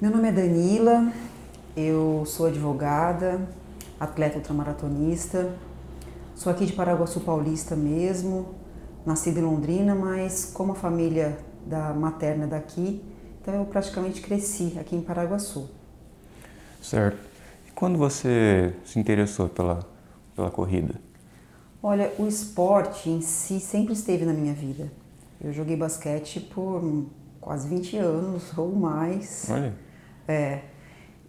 Meu nome é Danila, eu sou advogada, atleta ultramaratonista, sou aqui de Paraguaçu Paulista mesmo, nascida em Londrina, mas como a família da materna daqui, então eu praticamente cresci aqui em Paraguaçu. Certo. E quando você se interessou pela, pela corrida? Olha, o esporte em si sempre esteve na minha vida. Eu joguei basquete por quase 20 anos ou mais. Olha. É.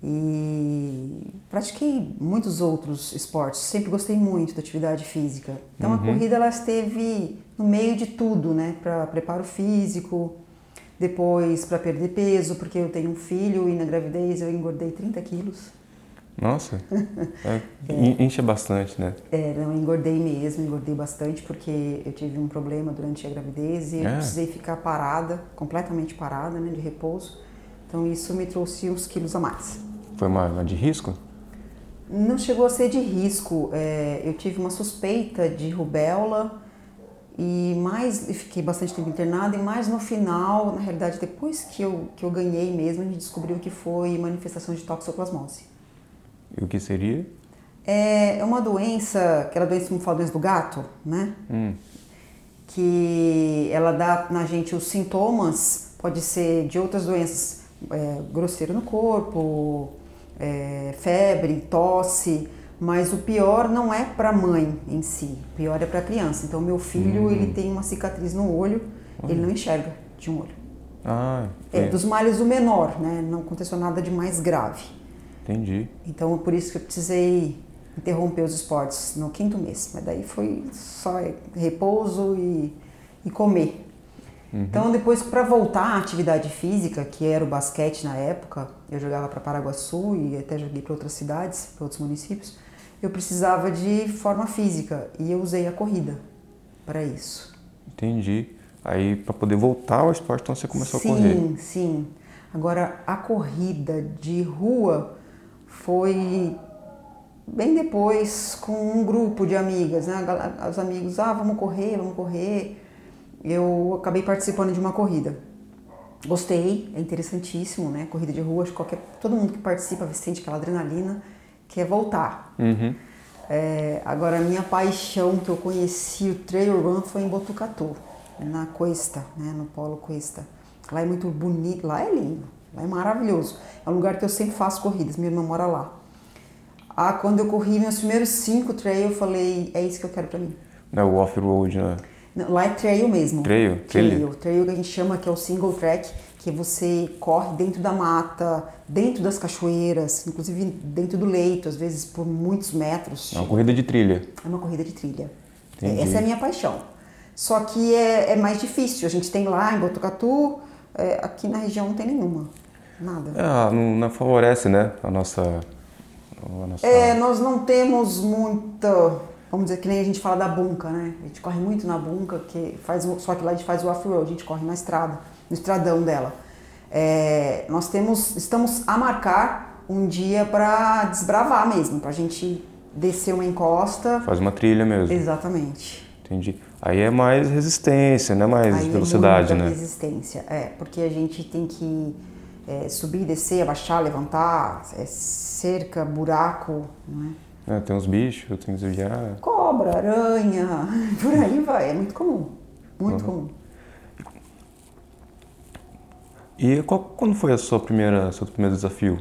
E pratiquei muitos outros esportes. Sempre gostei muito da atividade física. Então Uhum. a corrida ela esteve no meio de tudo, né? Para preparo físico, depois para perder peso, porque eu tenho um filho e na gravidez eu engordei 30 quilos. Nossa. É, in- Incha bastante, né? É, não, engordei mesmo, engordei bastante porque eu tive um problema durante a gravidez e eu É. precisei ficar parada, completamente parada, né, de repouso. Então isso me trouxe uns quilos a mais. Foi uma, uma de risco? Não chegou a ser de risco. é, eu tive uma suspeita de rubéola e mais e fiquei bastante tempo internada e mais no final, na realidade, depois que eu, que eu ganhei mesmo, a gente descobriu que foi manifestação de toxoplasmose. E o que seria? É é uma doença, aquela doença, como fala, doença do gato, né? Hum. que ela dá na gente os sintomas, pode ser de outras doenças, é, grosseiro no corpo, é, febre, tosse, mas o pior não é para a mãe em si, o pior é para a criança. Então meu filho ele tem uma cicatriz no olho, ele não enxerga de um olho. Ah, É, é, dos males o menor, né? Não aconteceu nada de mais grave. entendi. Então por isso que eu precisei interromper os esportes no quinto mês. Mas daí foi só repouso e, e comer. Então depois para voltar à atividade física, que era o basquete na época, eu jogava para Paraguaçu e até joguei para outras cidades, para outros municípios. Eu precisava de forma física e eu usei a corrida para isso. Entendi. Aí, para poder voltar ao esporte, então você começou sim, a correr. Sim, Agora, a corrida de rua foi bem depois com um grupo de amigas, né? Os amigos, ah, vamos correr, vamos correr. Eu acabei participando de uma corrida. Gostei, é interessantíssimo, né? Corrida de rua, acho que qualquer, todo mundo que participa sente aquela adrenalina, quer voltar. Uhum. É, agora, a minha paixão que eu conheci o trail run foi em Botucatu, na Cuesta, né, no Polo Cuesta. Lá é muito bonito, lá é lindo, lá é maravilhoso. É um lugar que eu sempre faço corridas, minha irmã mora lá. Ah, quando eu corri meus primeiros cinco trail, eu falei, é isso que eu quero pra mim. É o off-road, né? Lá é trail mesmo. Trail? Trail. Trail que a gente chama que é o single track, que você corre dentro da mata, dentro das cachoeiras, inclusive dentro do leito, às vezes por muitos metros. É uma corrida de trilha. É uma corrida de trilha. Entendi. Essa é a minha paixão. Só que é, é mais difícil. A gente tem lá em Botucatu, é, aqui na região não tem nenhuma. Nada. É, não, não favorece, né? A nossa. A nossa... É, nós não temos muita. Vamos dizer que nem a gente fala da bunca, né? A gente corre muito na bunca, que faz, o- só que lá a gente faz o off-road, a gente corre na estrada, no estradão dela. É, nós temos, estamos a marcar um dia para desbravar mesmo, para a gente descer uma encosta. Faz uma trilha mesmo. Exatamente. Entendi. Aí é mais resistência, né? Mais Aí é velocidade, muita né? resistência, é, porque a gente tem que é, subir, descer, abaixar, levantar, é, cerca, buraco, não é? É, tem uns bichos, tem que desviar. Cobra, aranha, por aí vai, é muito comum, muito comum. E qual, quando foi a sua primeira, seu primeiro desafio?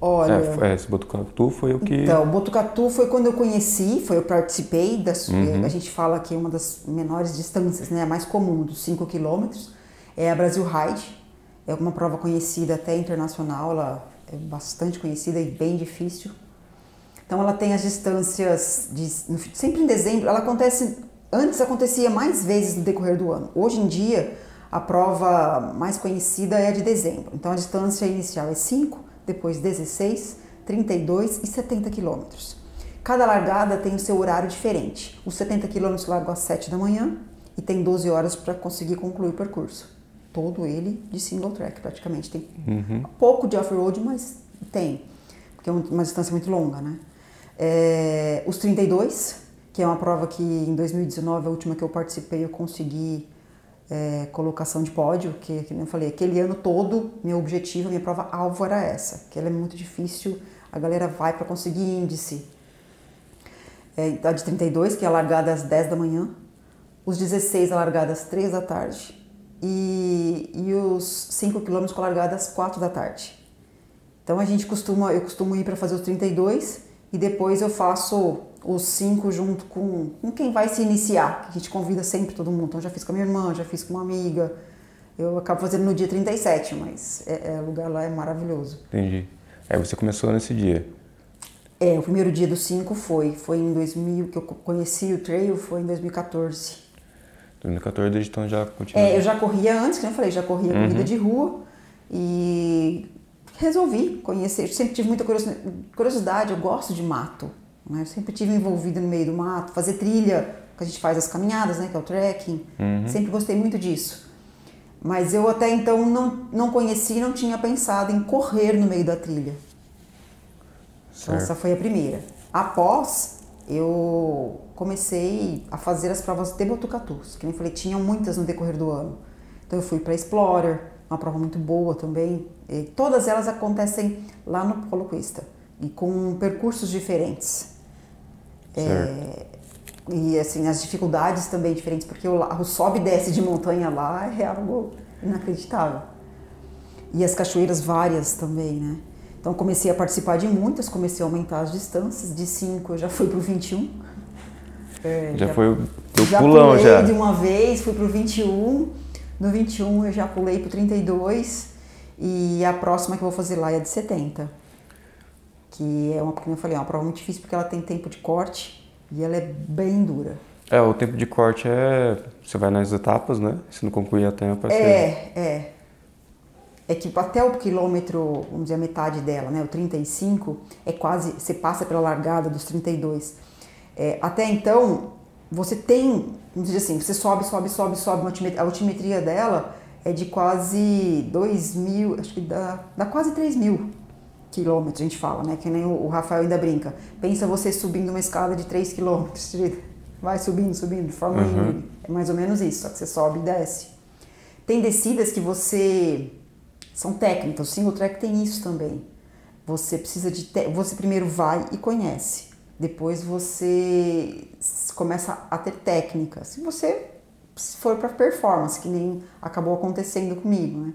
Olha, É, é, esse Botucatu foi o que. então, Botucatu foi quando eu conheci, foi eu participei, das, Uhum. a gente fala que é uma das menores distâncias, né, a mais comum, dos 5 quilômetros, é a Brasil Ride, é uma prova conhecida até internacional, ela é bastante conhecida e bem difícil. Então ela tem as distâncias de, sempre em dezembro. Ela acontece antes acontecia mais vezes no decorrer do ano. Hoje em dia a prova mais conhecida é a de dezembro. Então a distância inicial é 5, depois 16, 32 e 70 quilômetros. Cada largada tem o seu horário diferente. Os 70 quilômetros largam às 7 da manhã e tem 12 horas para conseguir concluir o percurso. Todo ele de single track praticamente. Tem pouco de off-road, mas tem, porque é um- uma distância muito longa, né? É, os 32, que é uma prova que em 2019, a última que eu participei, eu consegui é, colocação de pódio, que, que eu falei, aquele ano todo, meu objetivo, minha prova alvo era essa, que ela é muito difícil, a galera vai para conseguir índice. É, a de 32, que é largada às 10 da manhã, os 16 a largada às 3 da tarde e, e os 5 quilômetros com a largada às 4 da tarde. Então a gente costuma, eu costumo ir para fazer os 32 e depois eu faço os 5 junto com, com quem vai se iniciar. A gente convida sempre todo mundo. Então já fiz com a minha irmã, já fiz com uma amiga. Eu acabo fazendo no dia 37, mas é, é, o lugar lá é maravilhoso. Entendi. Aí você começou nesse dia? É, o primeiro dia dos 5 foi. Foi em 2000 que eu conheci o trail, foi em 2014. 2014 então já continua. É, eu já corria antes, como eu falei, já corria uhum. corrida de rua e resolvi conhecer. Eu sempre tive muita curiosidade, eu gosto de mato. Né? Eu sempre tive envolvida no meio do mato, fazer trilha, que a gente faz as caminhadas, né, que é o trekking. Uhum. Sempre gostei muito disso. Mas eu até então não, não conhecia, não tinha pensado em correr no meio da trilha. Então, essa foi a primeira. Após, eu comecei a fazer as provas de Botucatu, que nem falei, tinham muitas no decorrer do ano. Então eu fui para Explorer, uma prova muito boa também. E todas elas acontecem lá no Polo Cuesta e com percursos diferentes. É, e assim, as dificuldades também diferentes, porque o, o sobe e desce de montanha lá é algo inacreditável. E as cachoeiras várias também, né? Então comecei a participar de muitas, comecei a aumentar as distâncias, de 5 eu já fui para o 21. É, já, já foi o já pulão já. de uma vez, fui para o 21. No 21 eu já pulei para o 32 e a próxima que eu vou fazer lá é a de 70. Que é uma, como eu falei, é uma prova muito difícil porque ela tem tempo de corte e ela é bem dura. É, o tempo de corte é. Você vai nas etapas, né? Se não concluir a tempo, é. É, é. É que até o quilômetro, vamos dizer, a metade dela, né? O 35, é quase. Você passa pela largada dos 32. É, até então, você tem, vamos dizer assim, você sobe, sobe, sobe, sobe, a altimetria dela é de quase 2 mil, acho que dá, dá quase 3 mil quilômetros, a gente fala, né? Que nem o, Rafael ainda brinca. Pensa você subindo uma escada de 3 quilômetros, vai subindo, subindo, de forma uhum. É mais ou menos isso, só que você sobe e desce. Tem descidas que você. são técnicas, o single track tem isso também. Você precisa de. Te... Você primeiro vai e conhece. Depois você começa a ter técnica. Se você for para performance, que nem acabou acontecendo comigo, né?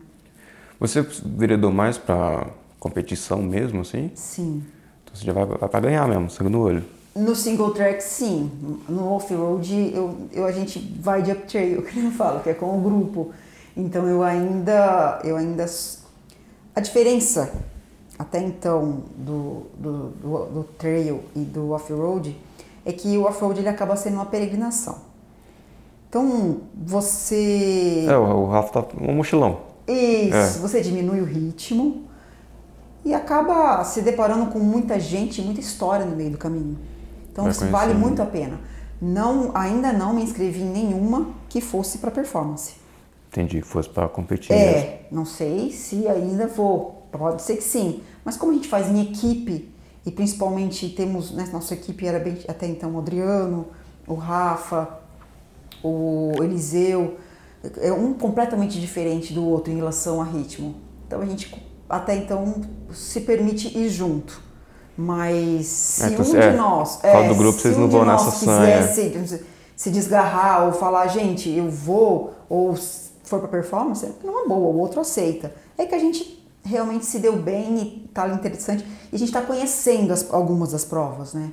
Você veredou mais para competição mesmo, assim? Sim. Então você já vai, vai para ganhar mesmo, sangue no olho. No single track, sim. No off-road, eu, eu, a gente vai de up trail, que eu falo, que é com o grupo. Então eu ainda, eu ainda... A diferença até então do, do, do, do trail e do off-road é que o off-road ele acaba sendo uma peregrinação. Então você. É, o Rafa tá um mochilão. Isso, é. você diminui o ritmo e acaba se deparando com muita gente, muita história no meio do caminho. Então isso vale muito a pena. Não, ainda não me inscrevi em nenhuma que fosse para performance. Entendi, que fosse para competir. É, mesmo. não sei se ainda vou. Pode ser que sim. Mas como a gente faz em equipe, e principalmente temos, né, nossa equipe era bem, até então o Adriano, o Rafa, o Eliseu, é um completamente diferente do outro em relação a ritmo. Então a gente até então se permite ir junto. Mas se é, um é, de nós. É, do grupo, vocês um não vão nessa sanha. Se, se desgarrar ou falar, gente, eu vou, ou for para performance, é uma boa, o outro aceita. É que a gente realmente se deu bem e tá interessante. E a gente está conhecendo as, algumas das provas, né?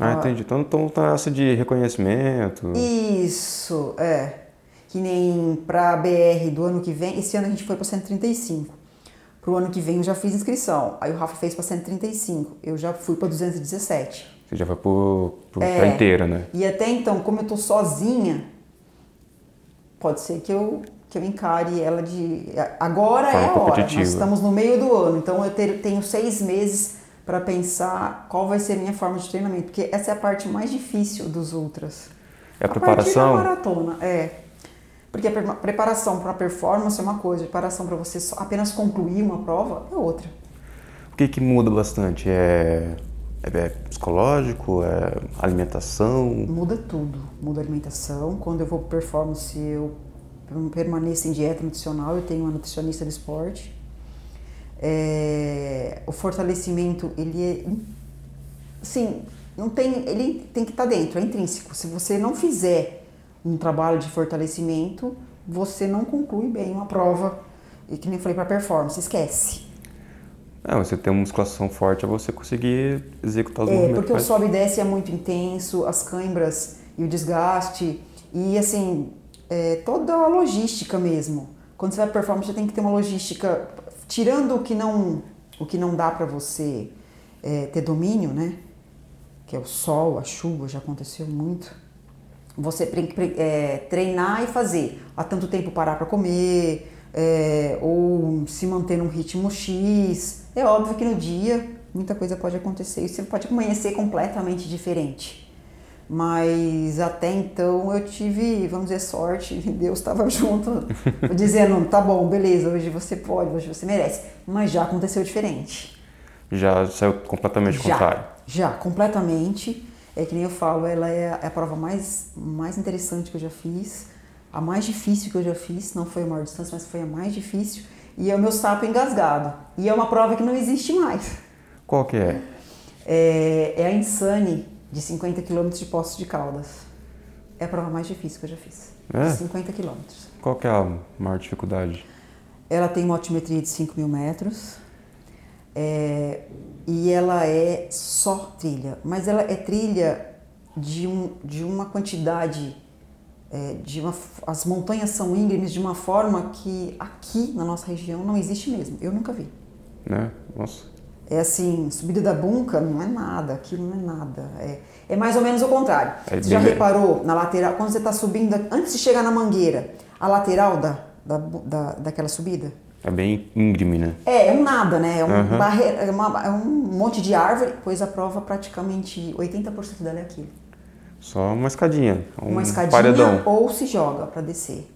Ah, entendi. Então, então tá essa de reconhecimento. Isso, é. Que nem para a BR do ano que vem, esse ano a gente foi para 135. Para o ano que vem eu já fiz inscrição. Aí o Rafa fez para 135. Eu já fui para 217. Você já foi para é, inteira, né? E até então, como eu tô sozinha, pode ser que eu que eu encare ela de. Agora Forma é a hora, nós estamos no meio do ano, então eu ter, tenho seis meses para pensar qual vai ser a minha forma de treinamento, porque essa é a parte mais difícil dos ultras. É a, a preparação? A maratona, é. Porque a preparação para a performance é uma coisa, a preparação para você apenas concluir uma prova é outra. O que, que muda bastante? É, é, é psicológico? É alimentação? Muda tudo. Muda a alimentação. Quando eu vou performance, eu permaneça em dieta nutricional, eu tenho uma nutricionista de esporte. É, o fortalecimento, ele é, sim, não tem, ele tem que estar tá dentro, é intrínseco. Se você não fizer um trabalho de fortalecimento, você não conclui bem uma prova. E que nem falei para performance, esquece. É, você ter uma musculação forte é você conseguir executar os é, movimentos. Porque o sobe e desce é muito intenso, as câimbras e o desgaste. E assim, é, toda a logística mesmo. Quando você vai performance, você tem que ter uma logística, tirando o que não, o que não dá para você é, ter domínio, né? Que é o sol, a chuva, já aconteceu muito. Você tem que é, treinar e fazer. Há tanto tempo parar para comer, é, ou se manter num ritmo X. É óbvio que no dia muita coisa pode acontecer e você pode amanhecer completamente diferente. Mas até então eu tive, vamos dizer, sorte, Deus estava junto, dizendo: tá bom, beleza, hoje você pode, hoje você merece. Mas já aconteceu diferente. Já saiu completamente já, contrário? Já, completamente. É que nem eu falo, ela é a prova mais, mais interessante que eu já fiz a mais difícil que eu já fiz, não foi a maior distância, mas foi a mais difícil, e é o meu sapo engasgado. E é uma prova que não existe mais. Qual que é? É, é a Insane, de 50 km de Poços de Caldas. É a prova mais difícil que eu já fiz. É? 50 km. Qual que é a maior dificuldade? Ela tem uma altimetria de 5 mil metros. É, e ela é só trilha. Mas ela é trilha de, um, de uma quantidade é, de uma, as montanhas são íngremes de uma forma que aqui na nossa região não existe mesmo. Eu nunca vi. Né? Nossa. É assim, subida da bunca não é nada, aquilo não é nada. É, é mais ou menos o contrário. É você já reparou na lateral, quando você está subindo, antes de chegar na mangueira, a lateral da, da, da, daquela subida? É bem íngreme, né? É, é um nada, né? É um, uhum. barreira, é, uma, é um monte de árvore, pois a prova praticamente 80% dela é aquilo. Só uma escadinha. Um uma escadinha paredão. ou se joga para descer.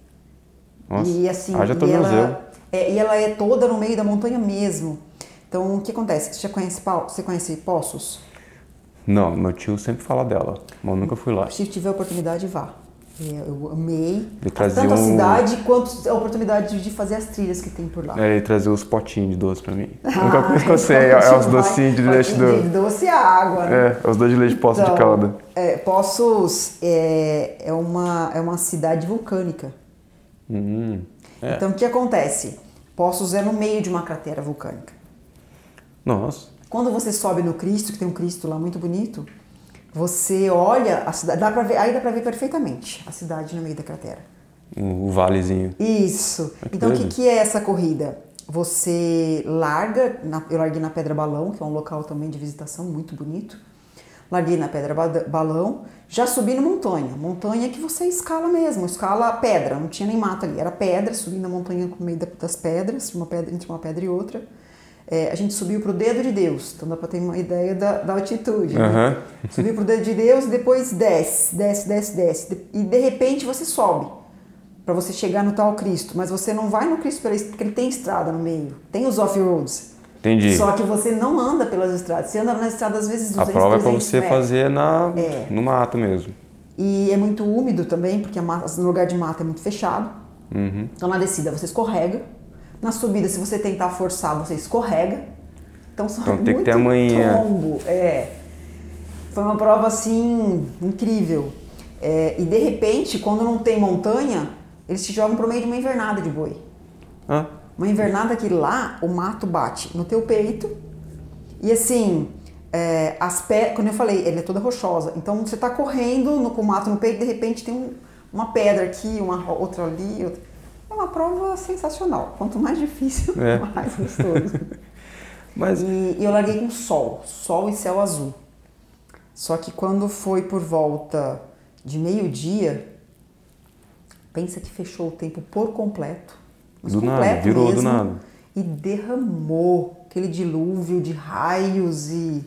Nossa, e assim, haja e ela, é, e ela é toda no meio da montanha mesmo. Então, o que acontece? Você já conhece, você conhece Poços? Não, meu tio sempre fala dela, mas eu nunca fui lá. Se tiver oportunidade, vá. É, eu amei ele tanto a cidade quanto a oportunidade de fazer as trilhas que tem por lá. É, ele trazia os potinhos de doce pra mim. Ah, Nunca coisa que eu sei, é, é os docinhos de leite do... De doce e água, né? É, os dois de leite de Poços então, de Calda. É, Poços é, é, uma, é uma cidade vulcânica. Hum, é. Então, o que acontece? Poços é no meio de uma cratera vulcânica. Nossa. Quando você sobe no Cristo, que tem um Cristo lá muito bonito, você olha a cidade, dá para ver, aí dá para ver perfeitamente a cidade no meio da cratera. O, valezinho. Isso. então o que, que é essa corrida? Você larga, na, eu larguei na Pedra Balão, que é um local também de visitação muito bonito. Larguei na Pedra Balão, já subi na montanha. Montanha que você escala mesmo, escala pedra, não tinha nem mato ali, era pedra, subi na montanha no meio das pedras, uma pedra, entre uma pedra e outra é, a gente subiu para o dedo de Deus, então dá para ter uma ideia da, da altitude. Uhum. Né? Subiu para o dedo de Deus e depois desce, desce, desce, desce. E de repente você sobe para você chegar no tal Cristo. Mas você não vai no Cristo porque ele tem estrada no meio, tem os off-roads. Entendi. Só que você não anda pelas estradas, você anda nas estradas às vezes 200, A prova é para você metros. fazer na, é. no mato mesmo. E é muito úmido também, porque mata, no lugar de mato é muito fechado. Uhum. Então na descida você escorrega na subida, se você tentar forçar, você escorrega. Então, só então tem que ter amanhã. tombo. É. Foi uma prova assim incrível. É, e de repente, quando não tem montanha, eles te jogam pro meio de uma invernada de boi. Ah. Uma invernada que lá o mato bate no teu peito e assim, é, as pé, quando eu falei, ele é toda rochosa. Então você tá correndo no, com o mato no peito, de repente tem um, uma pedra aqui, uma outra ali. Outra uma prova sensacional. Quanto mais difícil, é. mais gostoso. Mas... E, e eu larguei com sol, sol e céu azul. Só que quando foi por volta de meio-dia, pensa que fechou o tempo por completo. Mas do completo nada, virou mesmo, do nada. E derramou aquele dilúvio de raios e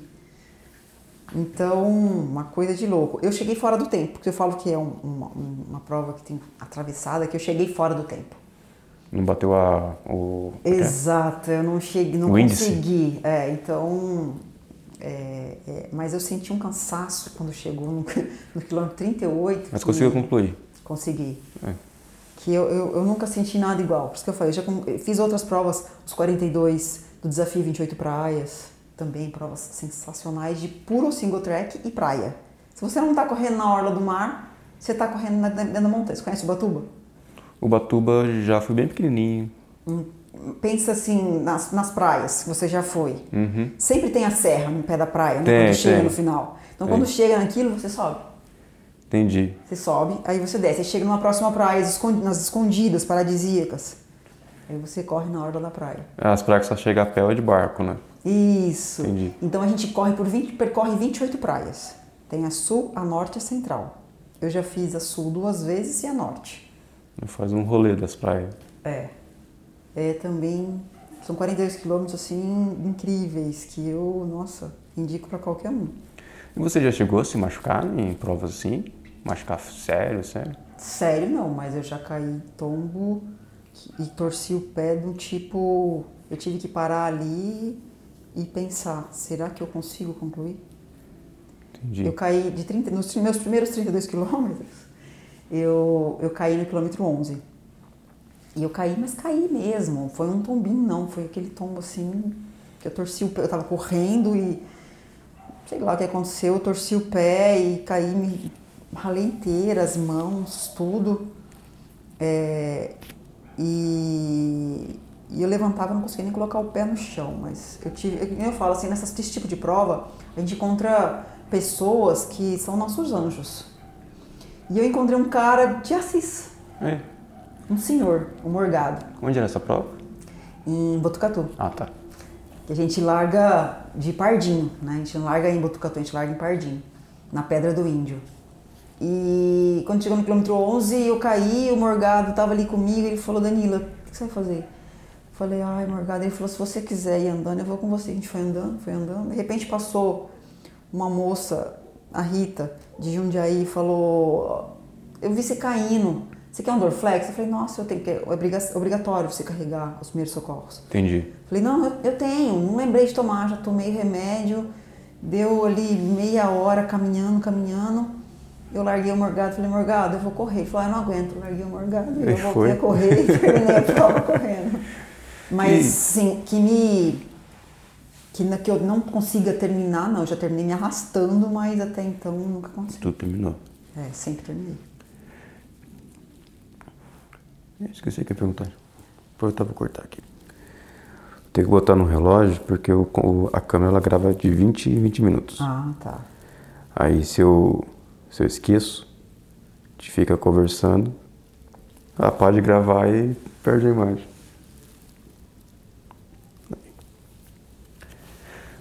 então, uma coisa de louco. Eu cheguei fora do tempo, porque eu falo que é um, uma, uma, prova que tem atravessada, que eu cheguei fora do tempo. Não bateu a, o... Exato, eu não cheguei, não o consegui. É, então, é, é, mas eu senti um cansaço quando chegou no, no quilômetro 38. Mas conseguiu concluir? Consegui. É. que eu, eu, eu, nunca senti nada igual. Por isso que eu falei, já fiz outras provas, os 42 do desafio 28 praias, também provas sensacionais de puro single track e praia. Se você não está correndo na orla do mar, você está correndo na, dentro da montanha. Você conhece Ubatuba? Ubatuba já fui bem pequenininho. Hum, pensa assim nas, nas praias que você já foi. Uhum. Sempre tem a serra no pé da praia, né? Tem, quando chega tem. no final. Então Tem. quando chega naquilo, você sobe. Entendi. Você sobe, aí você desce, aí chega numa próxima praia, nas escondidas, paradisíacas. Aí você corre na orla da praia. As praias que só chega a pé ou de barco, né? Isso. Entendi. Então a gente corre por 20, percorre 28 praias. Tem a sul, a norte e a central. Eu já fiz a sul duas vezes e a norte. Faz um rolê das praias. É. É também. São 42 quilômetros assim incríveis que eu, nossa, indico para qualquer um. E você já chegou a se machucar em provas assim? Machucar sério, sério? Sério não, mas eu já caí tombo e torci o pé do tipo. Eu tive que parar ali e pensar, será que eu consigo concluir? Entendi. Eu caí de 30, nos meus primeiros 32 quilômetros, eu, eu caí no quilômetro 11. E eu caí, mas caí mesmo. Foi um tombinho, não. Foi aquele tombo assim, que eu torci o pé. Eu tava correndo e sei lá o que aconteceu. Eu torci o pé e caí, me ralei inteira, as mãos, tudo. É, e, e eu levantava, não conseguia nem colocar o pé no chão. Mas eu tive, eu, falo assim, nessas, nesse tipo de prova, a gente encontra pessoas que são nossos anjos. E eu encontrei um cara de Assis, É. um senhor, um morgado, Onde era essa prova? em Botucatu. Ah, tá. Que a gente larga de Pardinho, né? A gente não larga em Botucatu, a gente larga em Pardinho, na Pedra do Índio. E quando chegou no quilômetro 11, eu caí, o Morgado estava ali comigo, ele falou, Danila, o que você vai fazer? Falei, ai, Morgado, ele falou, se você quiser ir andando, eu vou com você. A gente foi andando, foi andando. De repente passou uma moça, a Rita, de Jundiaí, falou, eu vi você caindo, você quer um Dorflex? Eu falei, nossa, eu tenho que, é obriga- obrigatório você carregar os primeiros socorros. Entendi. Falei, não, eu, eu tenho, não lembrei de tomar, já tomei remédio, deu ali meia hora caminhando, caminhando. Eu larguei o morgado, falei, morgado, eu vou correr. Ele falou, ah, eu não aguento, eu larguei o morgado, e eu voltei a correr e terminei a prova correndo. Mas, E- sim, que me. Que, que eu não consiga terminar, não, eu já terminei me arrastando, mas até então nunca consegui. Tudo terminou. É, sempre terminei. Esqueci o que ia perguntar. Vou cortar aqui. Tem que botar no relógio porque o- a câmera ela grava de 20 em 20 minutos. Ah, tá. Aí se eu, se eu esqueço, a gente fica conversando, ela pode gravar e perde a imagem.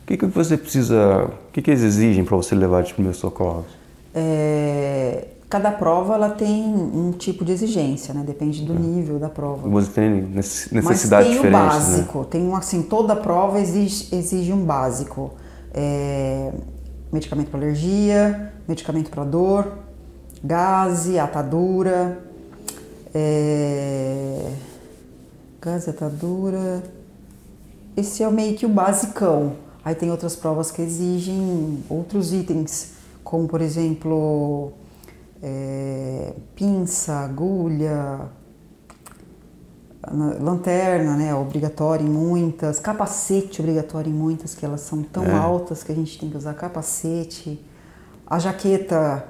Que, que você precisa. O que, que eles exigem para você levar de primeiros socorros? É, cada prova ela tem um tipo de exigência, né? Depende do nível da prova. Você tem necess- Mas necessidades tem o né? básico, tem um assim, toda prova exige, exige um básico. É, medicamento para alergia, medicamento para dor, gaze, atadura, é, gaze, atadura. Esse é meio que o basicão. Aí tem outras provas que exigem outros itens, como por exemplo é, pinça, agulha, na- lanterna, né, obrigatória em muitas, capacete obrigatório em muitas, que elas são tão É. altas que a gente tem que usar capacete, a jaqueta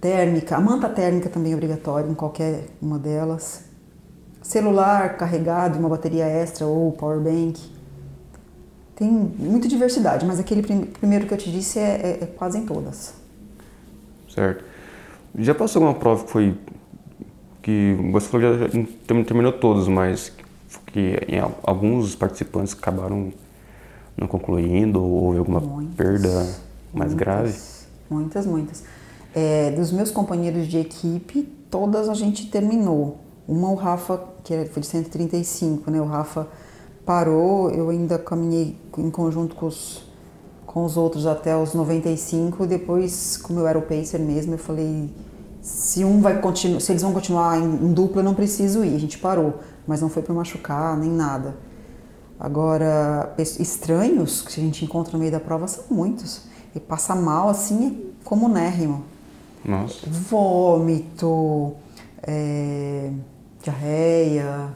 térmica, a manta térmica também é obrigatória em qualquer uma delas, celular carregado, uma bateria extra ou power bank. Tem muita diversidade, mas aquele prim- primeiro que eu te disse é, é- é quase em todas. Certo. Já passou alguma prova que foi. que você falou que já já term- terminou todos, mas que alguns participantes acabaram não concluindo ou houve alguma Muitas, perda mais muitas, grave? Muitas, muitas. É, dos meus companheiros de equipe, todas a gente terminou. Uma o Rafa, que foi de 135, né? O Rafa parou, eu ainda caminhei em conjunto com os, com os outros até os 95. Depois, como eu era o pacer mesmo, eu falei, se um vai continuar, se eles vão continuar em, em dupla, eu não preciso ir. A gente parou, mas não foi para machucar nem nada. Agora, es- estranhos que a gente encontra no meio da prova são muitos. E passa mal assim é comunérrimo. Nossa. Vômito, é, diarreia,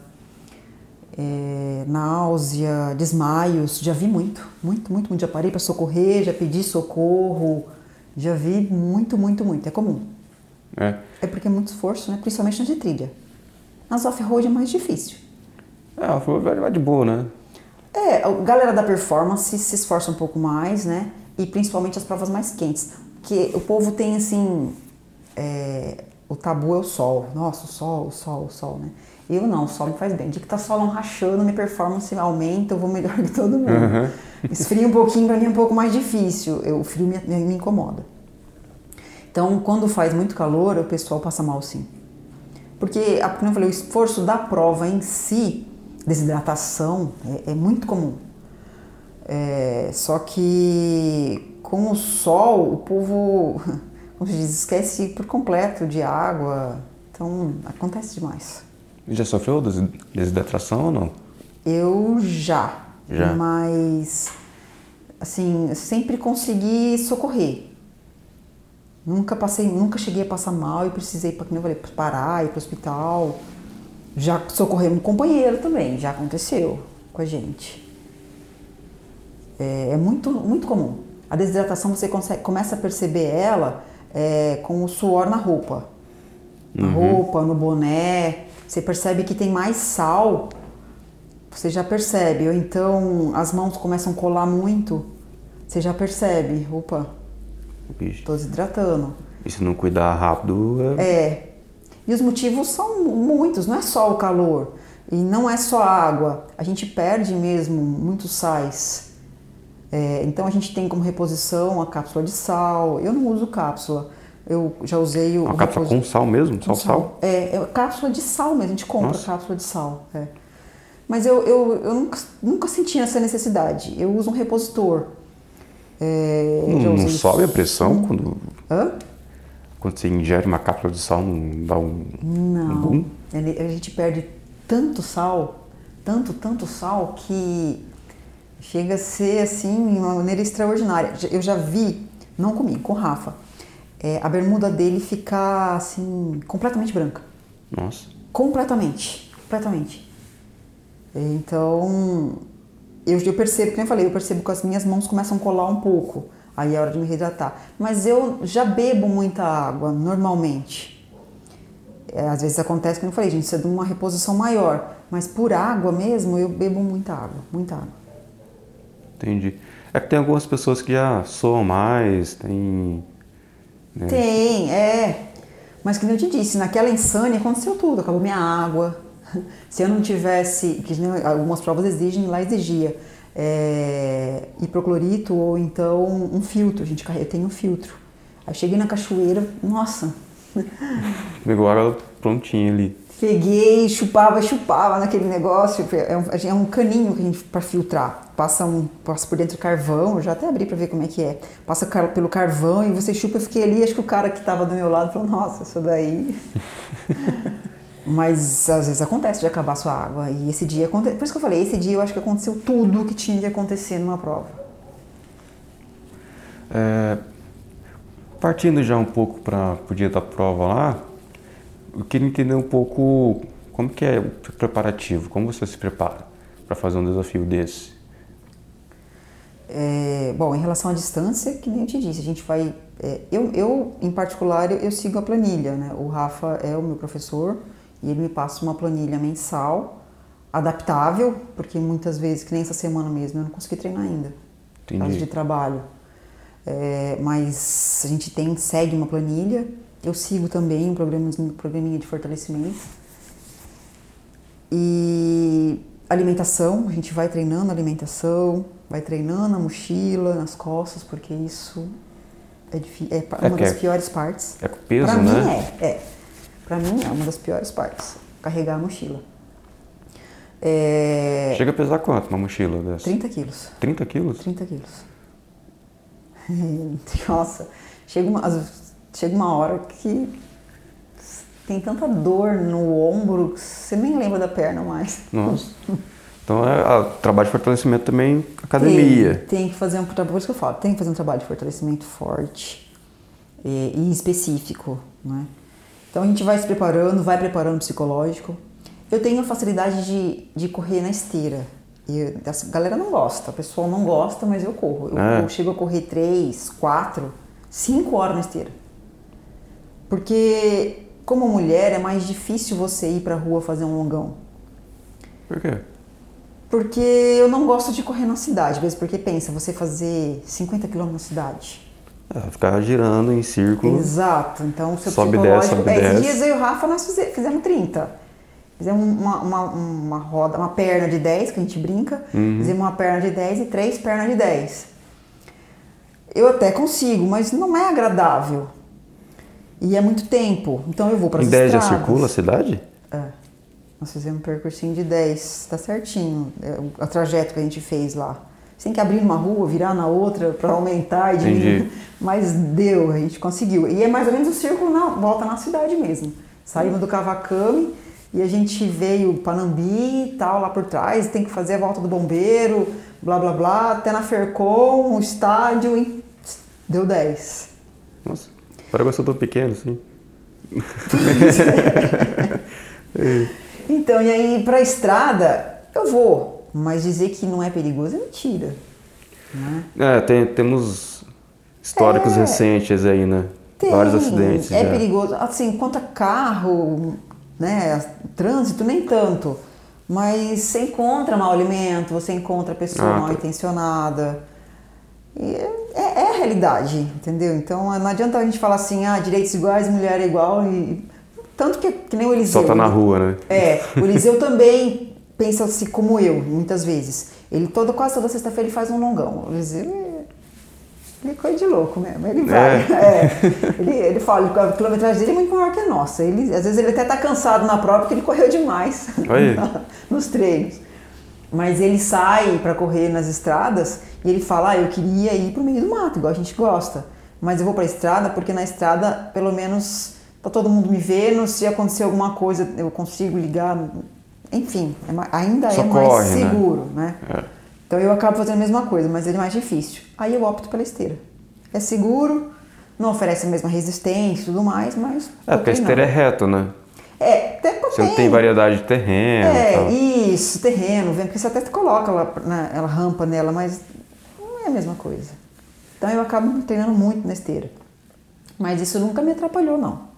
é, náusea, desmaios, já vi muito, muito, muito, muito. Já parei para socorrer, já pedi socorro, já vi muito, muito, muito. É comum. É. É porque é muito esforço, né? Principalmente na de trilha. Nas off-road é mais difícil. É, falou vai de boa, né? É, a galera da performance se esforça um pouco mais, né? E principalmente as provas mais quentes. Que o povo tem assim. É, o tabu é o sol. Nossa, o sol, o sol, o sol, né? Eu não, o sol me faz bem. De que tá solão rachando, minha performance aumenta, eu vou melhor que todo mundo. Uhum. Esfria um pouquinho pra mim é um pouco mais difícil. Eu, o frio me, me incomoda. Então, quando faz muito calor, o pessoal passa mal sim. Porque, como eu falei, o esforço da prova em si, desidratação, é, é muito comum. É, só que com o sol, o povo, como se diz, esquece por completo de água. Então, acontece demais. Já sofreu desidratação ou não? Eu já. Já. Mas, assim, sempre consegui socorrer. Nunca passei, nunca cheguei a passar mal e precisei, como eu falei, parar, ir para o hospital. Já socorrer um companheiro também, já aconteceu com a gente. É, é muito, muito comum. A desidratação você consegue, começa a perceber ela é, com o suor na roupa. Na Uhum. roupa, no boné. Você percebe que tem mais sal. Você já percebe. Ou então as mãos começam a colar muito. Você já percebe. Opa, Bicho. estou desidratando. E se não cuidar rápido, é... É. E os motivos são muitos, não é só o calor. E não é só a água. A gente perde mesmo muitos sais. É, então a gente tem como reposição a cápsula de sal. Eu não uso cápsula. Eu já usei o. uma cápsula reposi- com sal mesmo? Com sal? É, é cápsula de sal mesmo. A gente compra Nossa. cápsula de sal. é. Mas eu, eu, eu nunca, nunca senti essa necessidade. Eu uso um repositor. É, Não, não sobe a pressão quando, Hã? quando você ingere uma cápsula de sal? Não dá um... um Não, boom? Ele- a gente perde tanto sal, tanto, tanto sal que chega a ser assim uma maneira extraordinária. Eu já vi, não comigo, com o Rafa, é, a bermuda dele ficar assim completamente branca, Nossa. completamente, completamente. Então eu, eu percebo, como eu falei, eu percebo que as minhas mãos começam a colar um pouco. Aí é hora de me reidratar. Mas eu já bebo muita água normalmente. É, às vezes acontece, como eu falei, gente, precisa de uma reposição maior. Mas por água mesmo, eu bebo muita água, muita água. Entendi. É que tem algumas pessoas que já soam mais, tem... né? Tem, é. Mas como eu te disse, naquela insânia aconteceu tudo, acabou minha água. Se eu não tivesse, que algumas provas exigem, lá exigia é, hipoclorito ou então um filtro, a gente carrega, eu tenho um filtro. Aí cheguei na cachoeira, nossa, Pegou água prontinha ali. Peguei, chupava, chupava naquele negócio. É um, é um caninho que a gente para filtrar. Passa, um, passa por dentro do carvão, eu já até abri para ver como é que é. Passa pelo carvão e você chupa. Eu fiquei ali, acho que o cara que estava do meu lado falou: Nossa, isso daí. Mas às vezes acontece de acabar a sua água. E esse dia aconteceu. Por isso que eu falei: esse dia eu acho que aconteceu tudo o que tinha de acontecer numa prova. É, partindo já um pouco para o dia da prova lá, eu queria entender um pouco como que é o preparativo, como você se prepara para fazer um desafio desse. É, bom, em relação à distância, que nem eu te disse, a gente vai. é, eu, eu, em particular, eu, eu sigo a planilha, né? O Rafa é o meu professor e ele me passa uma planilha mensal, adaptável, porque muitas vezes, que nem essa semana mesmo, eu não consegui treinar ainda, por causa de trabalho. É, mas a gente tem, segue uma planilha, eu sigo também um programinha, programinha de fortalecimento. E alimentação, a gente vai treinando alimentação, vai treinando a mochila nas costas, porque isso é, é É uma que das é- piores partes. É com peso, pra né? mim é, é. Pra mim é uma das piores partes, carregar a mochila. É, Chega a pesar quanto uma mochila dessa? 30 quilos. 30 quilos? 30 quilos. Nossa, chega uma, chega uma hora que tem tanta dor no ombro que você nem lembra da perna mais. Nossa. Então é ah, trabalho de fortalecimento também, academia. Tem, tem que fazer um trabalho, isso que eu falo, tem que fazer um trabalho de fortalecimento forte e, e específico, né? Então a gente vai se preparando, vai preparando o psicológico. Eu tenho a facilidade de, de correr na esteira. E a galera não gosta, o pessoal não gosta, mas eu corro. Eu, É. eu chego a correr 3, 4, 5 horas na esteira. Porque, como mulher, é mais difícil você ir pra rua fazer um longão. Por quê? Porque eu não gosto de correr na cidade, mesmo porque pensa, você fazer 50 km na cidade. É, ficar girando em círculo. Exato, então o seu Sobe, psicológico... sobe, é, esses desce. dias eu e o Rafa nós fize- fizemos 30. Fizemos uma, uma, uma roda, uma perna de 10, que a gente brinca. Uhum. Fizemos uma perna de 10 e três pernas de 10. Eu até consigo, mas não é agradável. E é muito tempo, então eu vou para Em as 10 já estradas. circula a cidade? É. Nós fizemos um percursinho de 10, tá certinho é, o, trajeto que a gente fez lá. Você tem que abrir uma rua, virar na outra para aumentar e diminuir. Mas deu, a gente conseguiu. E é mais ou menos o círculo na volta na cidade mesmo. Saímos do Cavacame e a gente veio Panambi e tal lá por trás, tem que fazer a volta do bombeiro, blá blá blá, até na Fercom, o estádio, e deu 10. Nossa, parece que eu sou tão pequeno assim. Então, e aí pra estrada, eu vou, mas dizer que não é perigoso é mentira. Né? É, tem, temos históricos É. recentes aí, né? Vários Tem, acidentes É já. perigoso. Assim, quanto a carro, né, trânsito, nem tanto. Mas você encontra mau alimento, você encontra pessoa Ah, mal tá. intencionada. E é, é a realidade, entendeu? Então não adianta a gente falar assim, ah, direitos iguais, mulher é igual. E... Tanto que, que nem o Eliseu. Só tá na ele- rua, né? é, o Eliseu também pensa assim como eu, muitas vezes. Ele todo, quase toda sexta-feira ele faz um longão. O Eliseu é, ele é coisa de louco mesmo. Ele vai. é. Ele, ele fala a quilometragem dele é muito maior que a nossa. Ele, às vezes ele até tá cansado na prova porque ele correu demais Aí. nos treinos. Mas ele sai para correr nas estradas e ele fala: ah, eu queria ir pro meio do mato, igual a gente gosta. Mas eu vou pra estrada porque na estrada, pelo menos, tá todo mundo me vendo. Se acontecer alguma coisa, eu consigo ligar. Enfim, é ainda é mais né? seguro, né? É. Então eu acabo fazendo a mesma coisa, mas ele é mais difícil. Aí eu opto pela esteira. É seguro, não oferece a mesma resistência e tudo mais, mas. É, porque a esteira é reto, né? É, até Você não tem variedade de terreno é, isso, terreno, vem, porque você até coloca ela, na, ela rampa nela, mas não é a mesma coisa. Então eu acabo treinando muito na esteira. Mas isso nunca me atrapalhou, não.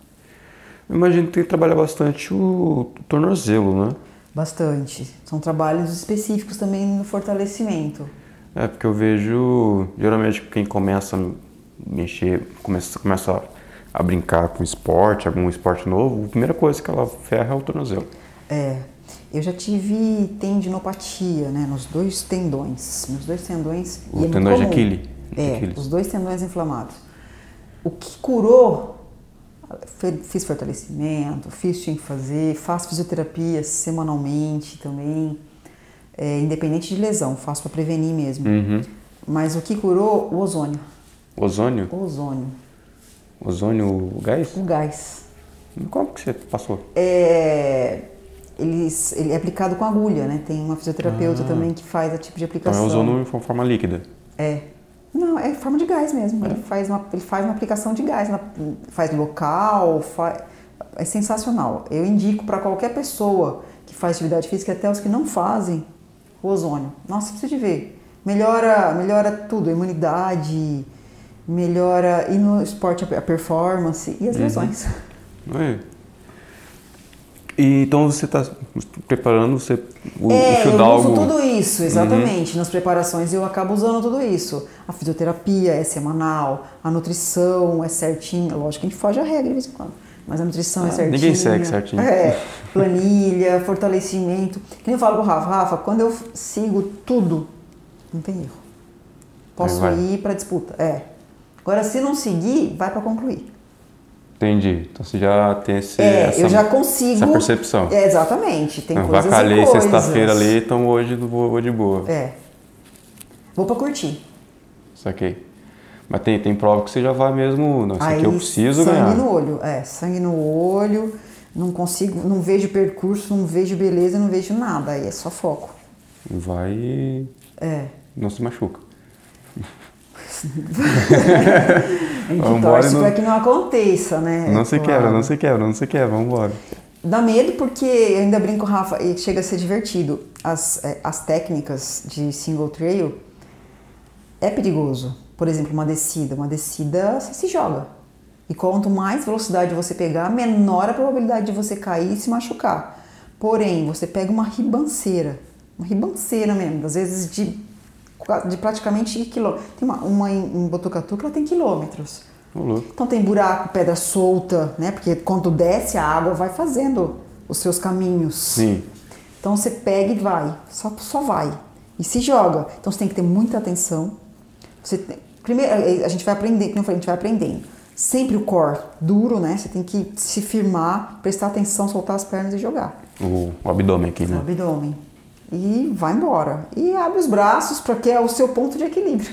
Imagino que tem que trabalhar bastante o tornozelo, né? Bastante. São trabalhos específicos também no fortalecimento. É, porque eu vejo, geralmente, quem começa a mexer, começa, começa a, a brincar com esporte, algum esporte novo, a primeira coisa que ela ferra é o tornozelo. É, eu já tive tendinopatia, né, nos dois tendões. Meus dois tendões. O é tendão de comum. Aquiles. De É, os dois tendões inflamados. O que curou, fiz fortalecimento, fiz tinha que fazer, faço fisioterapia semanalmente também, é, independente de lesão, faço para prevenir mesmo. Uhum. Mas o que curou, o ozônio. Ozônio? O ozônio, Ozônio o gás? o gás. Como que você passou? É, eles, ele é aplicado com agulha, né? Tem uma fisioterapeuta também que faz a tipo de Ah. Então aplicação. é ozônio em forma líquida. É. Não, é forma de gás mesmo. Ele, faz uma, ele faz uma aplicação de gás, na- faz local, fa- é sensacional. Eu indico para qualquer pessoa que faz atividade física, até os que não fazem, o ozônio. Nossa, precisa de ver. Melhora, melhora tudo, a imunidade, melhora e no esporte a performance e as lesões. É. E, então você está preparando você, o, o É, eu uso tudo isso, exatamente. Nas preparações eu acabo usando tudo isso. A fisioterapia é semanal, a nutrição é certinha. Lógico que a gente foge a regra de vez em quando. Mas a nutrição é Ah, certinha. ninguém segue certinho. É, planilha, fortalecimento. Que nem eu falo pro Rafa, Rafa, quando eu sigo tudo, não tem erro. Posso ir para disputa. É. Agora, se não seguir, vai para concluir. Entendi. Então você já tem esse, É, essa, eu já consigo. essa percepção. É, exatamente. Tem eu coisas vacalhei sexta-feira ali, então hoje vou, vou de boa. É. Vou para curtir. Saquei. Mas tem, tem prova que você já vai mesmo. Não, isso aqui eu preciso sangue ganhar. no olho, é, sangue no olho, não consigo, não vejo percurso, não vejo beleza, não vejo nada, aí é só foco. Vai É. não se machuca. A gente Vambora torce não- para que não aconteça, né? não se Claro. quebra, não se quebra, não se quebra, vambora. Dá medo porque, eu ainda brinco, Rafa, e chega a ser divertido. As, é, as técnicas de single trail é perigoso. Por exemplo, uma descida. Uma descida, você se joga. E quanto mais velocidade você pegar, menor a probabilidade de você cair e se machucar. Porém, você pega uma ribanceira, uma ribanceira mesmo, às vezes de, de praticamente quilômetros. Tem uma, uma em, Botucatu que ela tem quilômetros. Então tem buraco, pedra solta, né? Porque quando desce a água vai fazendo os seus caminhos. Sim. Então você pega e vai, só, só vai. E se joga. Então você tem que ter muita atenção. Você tem, primeiro, a gente vai aprender, como eu falei, a gente vai aprendendo. Sempre o core duro, né? Você tem que se firmar, prestar atenção, soltar as pernas e jogar. O, o abdômen aqui, né? O abdômen. E vai embora. E abre os braços para que é o seu ponto de equilíbrio.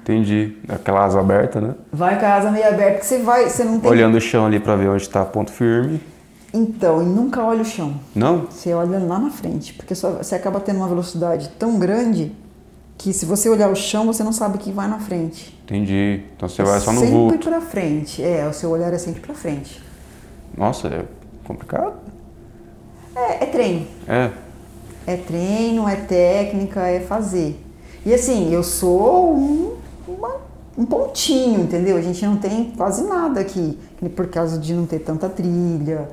Entendi. Aquela asa aberta, né? Vai com a asa meio aberta, que você vai, você não tem... Olhando o chão ali para ver onde está ponto firme. Então, e nunca olha o chão. Não? Você olha lá na frente, porque só, você acaba tendo uma velocidade tão grande que se você olhar o chão, você não sabe o que vai na frente. Entendi. Então você vai só no sempre vulto. Sempre para frente. É, o seu olhar é sempre para frente. Nossa, é complicado. É, é treino. É. É treino, é técnica, é fazer. E assim, eu sou um uma, um pontinho, entendeu? A gente não tem quase nada aqui, por causa de não ter tanta trilha,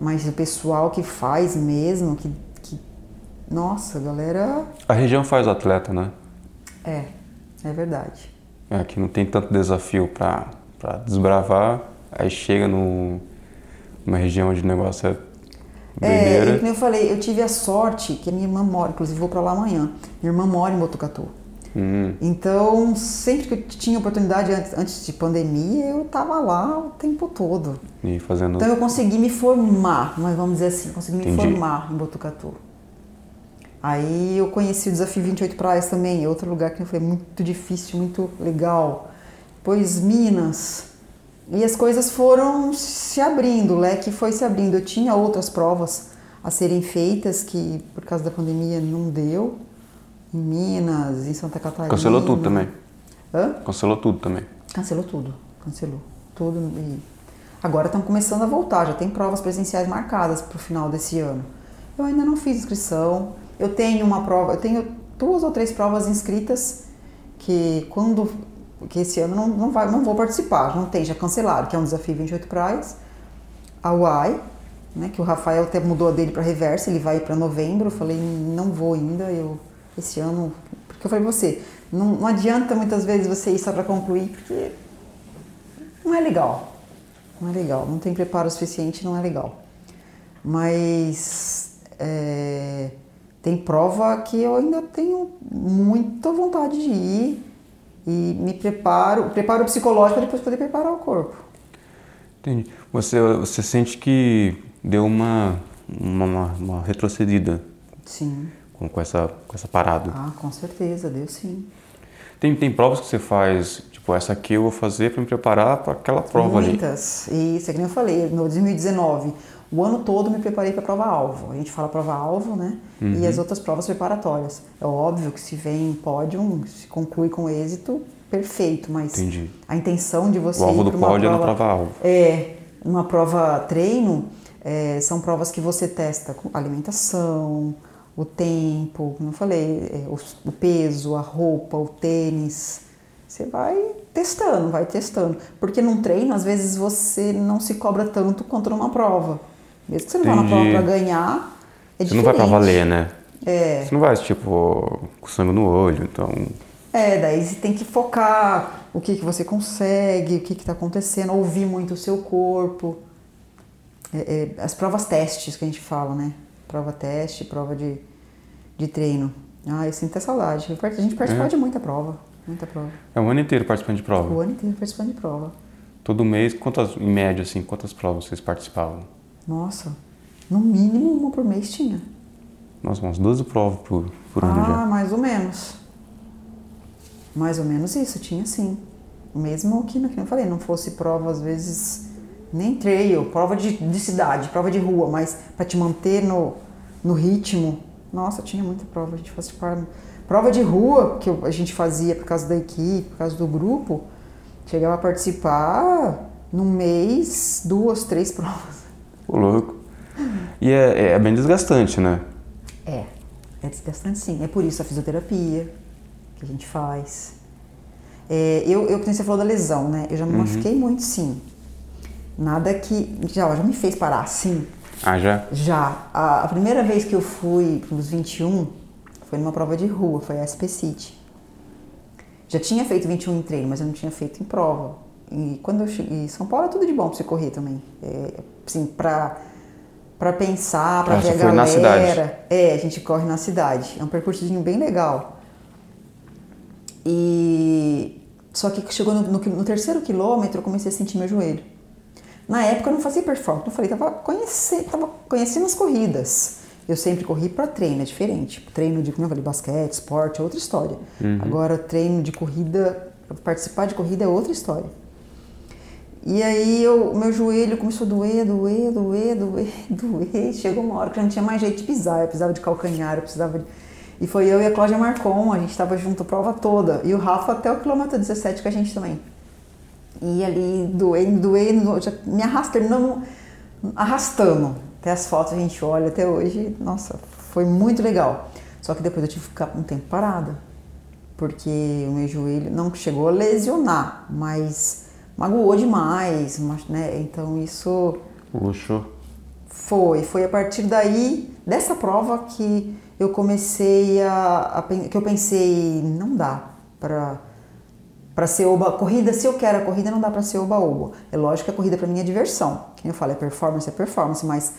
mas o pessoal que faz mesmo, que, que nossa, galera. A região faz atleta, né? É, é verdade. É, aqui não tem tanto desafio para desbravar, aí chega no, numa região onde o negócio é É, e como eu falei, eu tive a sorte que a minha irmã mora, inclusive vou para lá amanhã. Minha irmã mora em Botucatu. Uhum. Então, sempre que eu tinha oportunidade antes, antes de pandemia, eu estava lá o tempo todo. E fazendo... Então eu consegui me formar, mas vamos dizer assim, consegui me Entendi. formar em Botucatu. Aí eu conheci o Desafio 28 Praias também, outro lugar que foi muito difícil, muito legal. Depois Minas. E as coisas foram se abrindo, o leque foi se abrindo. Eu tinha outras provas a serem feitas que por causa da pandemia não deu em Minas, em Santa Catarina. Cancelou tudo também. Hã? Cancelou tudo também. Cancelou tudo, cancelou tudo. E agora estão começando a voltar, já tem provas presenciais marcadas para o final desse ano. Eu ainda não fiz inscrição. Eu tenho uma prova, eu tenho duas ou três provas inscritas que quando que esse ano não, não, vai, não vou participar, não tem, já cancelaram, que é um desafio 28 praias. A UAI, né, que o Rafael até mudou a dele para reversa, ele vai para novembro. Eu falei, não vou ainda, eu esse ano, porque eu falei pra você, não, não adianta muitas vezes você ir só para concluir, porque não é legal. Não é legal, não tem preparo suficiente, não é legal. Mas é, tem prova que eu ainda tenho muita vontade de ir e me preparo, preparo psicológico para depois poder preparar o corpo. Entendi. Você, você sente que deu uma, uma, uma retrocedida Sim. com, com, essa, com essa parada? Ah, com certeza, deu sim. Tem, tem provas que você faz, tipo, essa aqui eu vou fazer para me preparar para aquela prova ali. Muitas. Isso é que nem eu falei, no 2019, o ano todo me preparei para a prova-alvo. A gente fala prova-alvo, né? E as outras provas preparatórias. É óbvio que se vem pódio, se conclui com êxito, perfeito, mas Entendi. a intenção de você O alvo ir do pra uma pódio é na prova- prova-alvo. É, uma prova treino, é, são provas que você testa com alimentação, o tempo, como eu falei, é, o, o peso, a roupa, o tênis. Você vai testando, vai testando. Porque num treino, às vezes, você não se cobra tanto quanto numa prova. Mesmo que você não vá na prova Entendi. para ganhar, é Você não vai diferente. valer, né? É. Você não vai, tipo, com sangue no olho, então... É, daí você tem que focar o que, que você consegue, o que está acontecendo, ouvir muito o seu corpo. É, é, as provas testes que a gente fala, né? Prova teste, prova de, de treino. Ah, eu sinto até saudade. A gente participou É. de muita prova. Muita prova. É o ano inteiro participando de prova. O ano inteiro participando de prova. Todo mês, quantas, em média, assim, quantas provas vocês participavam? Nossa, no mínimo uma por mês tinha. Nossa, umas 12 provas por, por ano ah, já. mais ou menos. Mais ou menos isso, tinha sim. Mesmo que, que eu falei, não fosse prova, às vezes, nem trail, prova de, de cidade, prova de rua, mas para te manter no, no ritmo. Nossa, tinha muita prova, a gente fazia par- Prova de rua que a gente fazia por causa da equipe, por causa do grupo, chegava a participar num mês, duas, três provas. Ô, louco. E é, é bem desgastante, né? É, é desgastante sim. É por isso a fisioterapia que a gente faz. É, eu, eu, como você falou da lesão, né? Eu já me uhum. machuquei muito, sim. Nada que. Já, já me fez parar, sim. Ah, já? Já. A, a primeira vez que eu fui nos 21 foi numa prova de rua, foi a SP City. Já tinha feito 21 em treino, mas eu não tinha feito em prova. E quando eu cheguei. São Paulo é tudo de bom pra você correr também. É, assim, pra, pra pensar, pra ah, ver a galera. Na cidade. É, a gente corre na cidade. É um percursozinho bem legal. E. Só que chegou no, no, no terceiro quilômetro eu comecei a sentir meu joelho. Na época eu não fazia performance, eu falei, tava, conhecer, tava conhecendo as corridas. Eu sempre corri para treino, é diferente. Treino de, como eu falei, basquete, esporte, é outra história. Uhum. Agora, treino de corrida, participar de corrida é outra história. E aí o meu joelho começou a doer, doer, doer, doer, doer. Chegou uma hora que não tinha mais jeito de pisar. Eu precisava de calcanhar, eu precisava de... E foi eu e a Cláudia Marcon, a gente estava junto a prova toda. E o Rafa até o quilômetro 17 com a gente também. E ali doendo, doendo, já me arrastando, não, arrastando. Até as fotos a gente olha até hoje, nossa, foi muito legal. Só que depois eu tive que ficar um tempo parada, porque o meu joelho não chegou a lesionar, mas magoou demais, né? Então isso. Puxou. Foi, foi a partir daí, dessa prova, que eu comecei a, a que eu pensei, não dá para para ser oba corrida, se eu quero a corrida, não dá para ser oba-oba. É lógico que a corrida para mim é diversão. Quem eu falo é performance, é performance, mas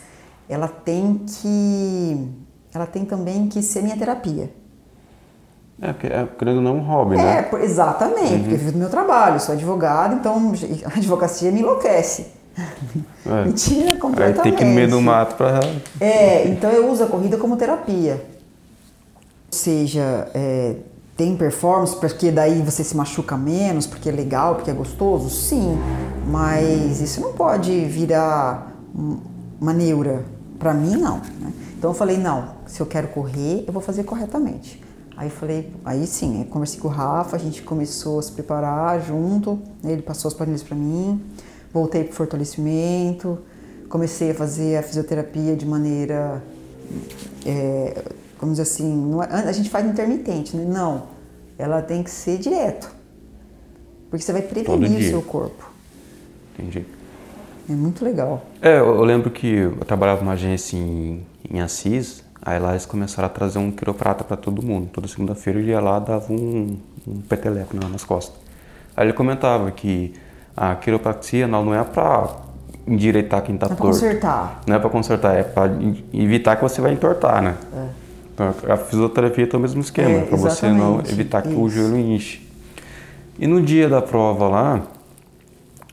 ela tem que ela tem também que ser minha terapia. É, porque é, querendo não, é um hobby, né? É, exatamente, uhum. porque eu vivo do meu trabalho, sou advogado, então a advocacia me enlouquece. É. Mentira, completamente. Aí tem que ir no meio do mato para... É, então eu uso a corrida como terapia. Ou seja, é, tem performance porque daí você se machuca menos, porque é legal, porque é gostoso? Sim, mas isso não pode virar uma neura. Para mim, não. Né? Então eu falei: não, se eu quero correr, eu vou fazer corretamente. Aí falei, aí sim, conversei com o Rafa, a gente começou a se preparar junto, né? ele passou as planilhas para mim, voltei para o fortalecimento, comecei a fazer a fisioterapia de maneira é, vamos dizer assim, é, a gente faz intermitente, né? Não, ela tem que ser direto. Porque você vai prevenir o seu corpo. Entendi. É muito legal. É, eu lembro que eu trabalhava numa agência em, em Assis, aí lá eles começaram a trazer um quiroprata para todo mundo. Toda segunda-feira ele ia lá dava um, um peteleco nas costas. Aí ele comentava que a quiropraxia não, não é para endireitar quem está torto. É para consertar. Não é para consertar, é para evitar que você vai entortar, né? É. A fisioterapia é o mesmo esquema, é, para você não evitar que isso. o joelho enche. E no dia da prova lá,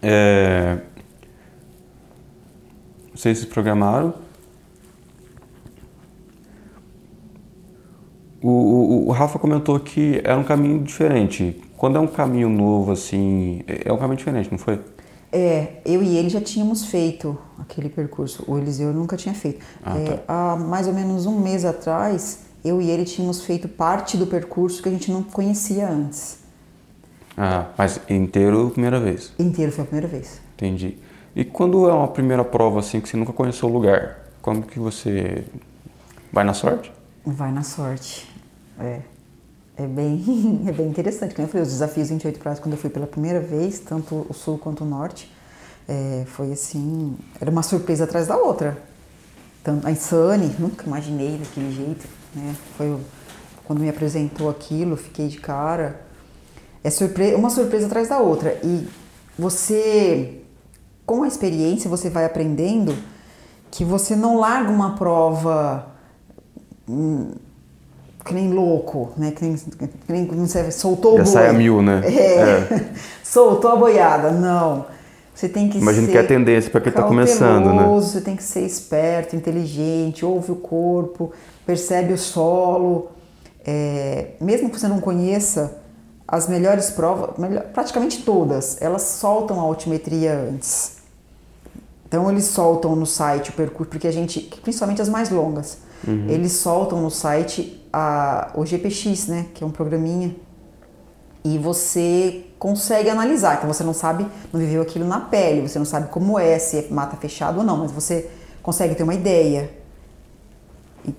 é, vocês se programaram. O, o, o, Rafa comentou que era um caminho diferente. Quando é um caminho novo, assim, é, é um caminho diferente, não foi? É, eu e ele já tínhamos feito aquele percurso. O Eliseu nunca tinha feito. Ah, é, tá. Há mais ou menos um mês atrás, eu e ele tínhamos feito parte do percurso que a gente não conhecia antes. Ah, mas inteiro primeira vez? Inteiro foi a primeira vez. Entendi. E quando é uma primeira prova assim que você nunca conheceu o lugar, como que você vai na sorte? Vai na sorte. É. É bem, é bem interessante. Como eu falei, os desafios 28 praias, quando eu fui pela primeira vez, tanto o sul quanto o norte, é, foi assim, era uma surpresa atrás da outra. Tanto, a Insane, nunca imaginei daquele jeito, né? Foi quando me apresentou aquilo, fiquei de cara. É surpre uma surpresa atrás da outra. E você, com a experiência, você vai aprendendo que você não larga uma prova hum, que nem louco, né? Que nem, que nem você soltou Já o boi. sai a mil, né? É. é. soltou a boiada. Não. Você tem que Imagino ser que é a tendência para quem está começando, né? Você tem que ser esperto, inteligente, ouve o corpo, percebe o solo. É, mesmo que você não conheça as melhores provas, melhor, praticamente todas, elas soltam a altimetria antes. Então eles soltam no site o percurso, porque a gente, principalmente as mais longas, uhum. eles soltam no site a, o GPX, né, que é um programinha, e você consegue analisar. Então você não sabe, não viveu aquilo na pele, você não sabe como é, se é mata fechado ou não, mas você consegue ter uma ideia.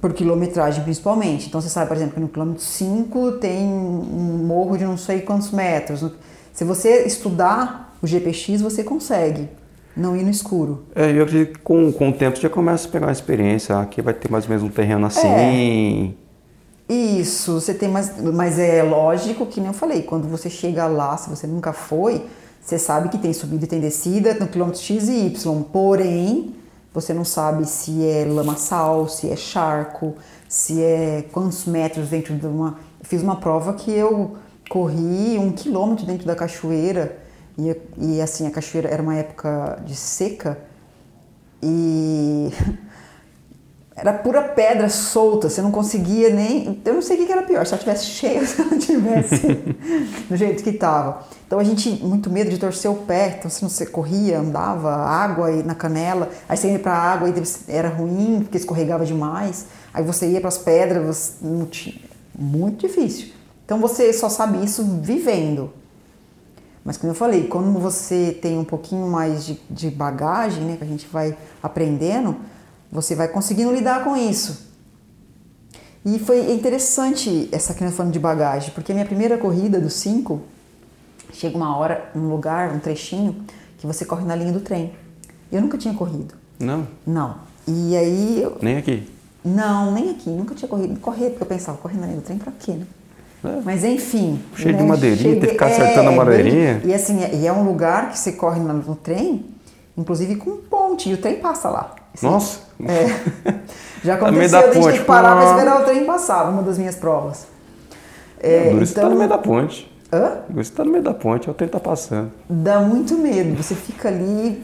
por quilometragem principalmente. Então você sabe, por exemplo, que no quilômetro 5 tem um morro de não sei quantos metros. Se você estudar o GPX, você consegue não ir no escuro. É, eu acredito que com, com o tempo você já começa a pegar uma experiência. Aqui vai ter mais ou menos um terreno assim. É. Isso, você tem mais. Mas é lógico que nem eu falei, quando você chega lá, se você nunca foi, você sabe que tem subida e tem descida no quilômetro X e Y. Porém, você não sabe se é lamaçal, se é charco, se é quantos metros dentro de uma. Eu fiz uma prova que eu corri um quilômetro dentro da cachoeira e, e assim a cachoeira era uma época de seca e era pura pedra solta, você não conseguia nem. Eu não sei o que era pior, se ela tivesse cheia se ela tivesse do jeito que estava. Então a gente, muito medo de torcer o pé, então se você corria, andava, água na canela, aí você ia para a água e era ruim, porque escorregava demais, aí você ia para as pedras, tinha, muito difícil. Então você só sabe isso vivendo. Mas como eu falei, quando você tem um pouquinho mais de, de bagagem, né, que a gente vai aprendendo, você vai conseguindo lidar com isso. E foi interessante essa questão falando de bagagem, porque a minha primeira corrida dos cinco, chega uma hora, um lugar, um trechinho, que você corre na linha do trem. Eu nunca tinha corrido. Não? Não. E aí... Eu... Nem aqui? Não, nem aqui. Nunca tinha corrido. Correr, porque eu pensava, correr na linha do trem pra quê, né? É. Mas enfim. Cheio né? de madeirinha, Cheguei... tem que ficar acertando é, a madeirinha. Bem... E assim, e é um lugar que você corre no trem, inclusive com ponte, e o trem passa lá. Assim, Nossa! É. Já aconteceu a gente ter que parar para esperar o trem passar, uma das minhas provas. É, então... você tá no meio da ponte. Hã? Você tá no meio da ponte, o trem tá passando. Dá muito medo, você fica ali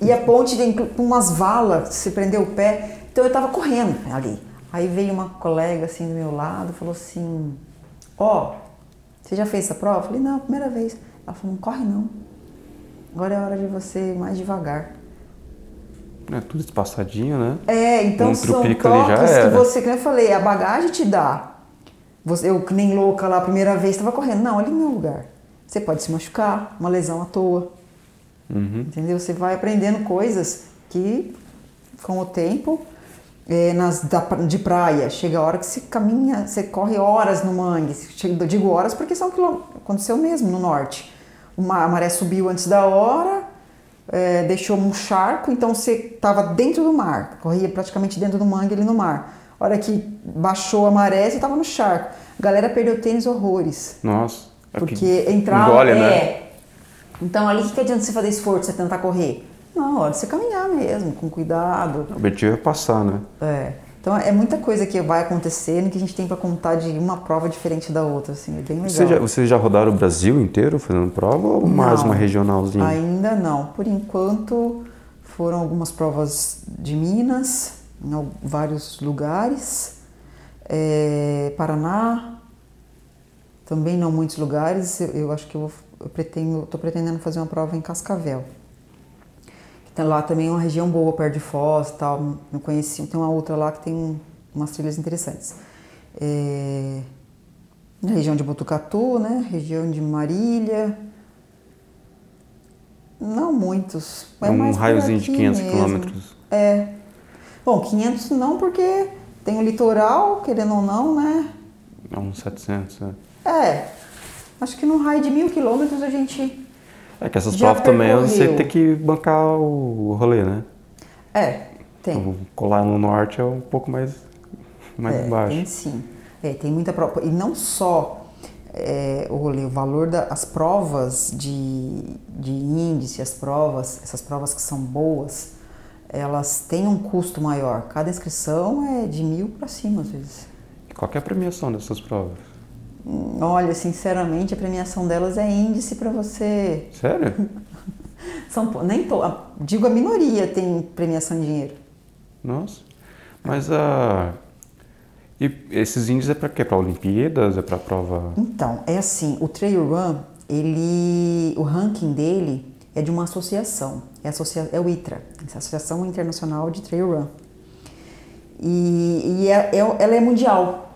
e a ponte tem umas valas, você prendeu o pé. Então eu tava correndo ali. Aí veio uma colega assim do meu lado, falou assim: Ó, oh, você já fez essa prova? Eu falei: Não, primeira vez. Ela falou: Não corre não. Agora é a hora de você ir mais devagar. É tudo espaçadinho, né? É, então um são toques que você, como eu falei, a bagagem te dá. Você, eu que nem louca lá a primeira vez estava correndo. Não, ali no meu lugar. Você pode se machucar, uma lesão à toa. Uhum. Entendeu? Você vai aprendendo coisas que, com o tempo, é, nas, da, de praia, chega a hora que você caminha, você corre horas no mangue. Chega, digo horas porque são quilômetros. Aconteceu mesmo no norte. Uma, a maré subiu antes da hora, é, deixou um charco, então você estava dentro do mar, corria praticamente dentro do mangue ali no mar. A hora que baixou a maré, você estava no charco. A galera perdeu tênis horrores. Nossa. É porque entrava. Engole, é, né? Então ali que, que adianta você fazer esforço, você tentar correr? Não, hora de você caminhar mesmo, com cuidado. O objetivo é passar, né? É. Então é muita coisa que vai acontecendo que a gente tem para contar de uma prova diferente da outra, assim, é bem legal. Você já, vocês já rodaram o Brasil inteiro fazendo prova ou não, mais uma regionalzinha? Ainda não. Por enquanto foram algumas provas de Minas, em vários lugares, é, Paraná, também não muitos lugares. Eu, eu acho que eu, vou, eu pretendo, estou pretendendo fazer uma prova em Cascavel. Então, lá também é uma região boa, perto de Foz e tal. Não conheci. Tem uma outra lá que tem umas trilhas interessantes. É, na região de Botucatu, né? Região de Marília. Não muitos. É, é um raiozinho de 500 mesmo. quilômetros. É. Bom, 500 não, porque tem o litoral, querendo ou não, né? É uns 700, é. É. Acho que num raio de mil quilômetros a gente é que essas provas também você tem que bancar o rolê, né? É, tem. Colar no norte é um pouco mais, mais é, baixo. Tem sim. É, tem muita prova. E não só é, o rolê, o valor das provas de, de índice, as provas, essas provas que são boas, elas têm um custo maior. Cada inscrição é de mil para cima, às vezes. Qual é a premiação dessas provas? Olha, sinceramente, a premiação delas é índice para você. Sério? São, nem to, digo a minoria tem premiação em dinheiro. Nossa. Mas a e esses índices é para quê? Para Olimpíadas? É para prova? Então, é assim, o Trail Run, ele, o ranking dele é de uma associação, é, associa, é o ITRA, é a Associação Internacional de Trail Run. E, e é, é, ela é mundial,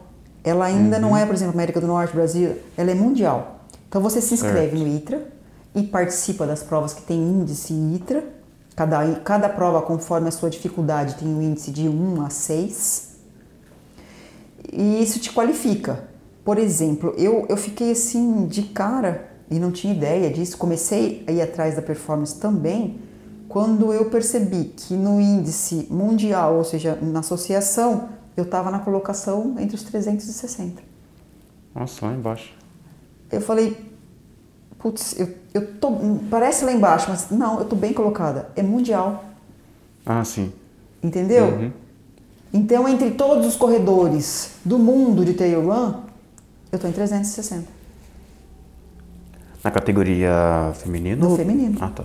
ela ainda uhum. não é, por exemplo, América do Norte, Brasil, ela é mundial. Então você se inscreve certo. no ITRA e participa das provas que tem índice ITRA. Cada, cada prova, conforme a sua dificuldade, tem um índice de 1 a 6. e isso te qualifica. Por exemplo, eu, eu fiquei assim de cara e não tinha ideia disso. Comecei a ir atrás da performance também quando eu percebi que no índice mundial, ou seja, na associação, eu estava na colocação entre os 360. Nossa, lá embaixo. Eu falei, putz, eu, eu tô, parece lá embaixo, mas não, eu tô bem colocada. É mundial. Ah, sim. Entendeu? Uhum. Então, entre todos os corredores do mundo de trail run, eu tô em 360. Na categoria feminino? No feminino. Ah, tá.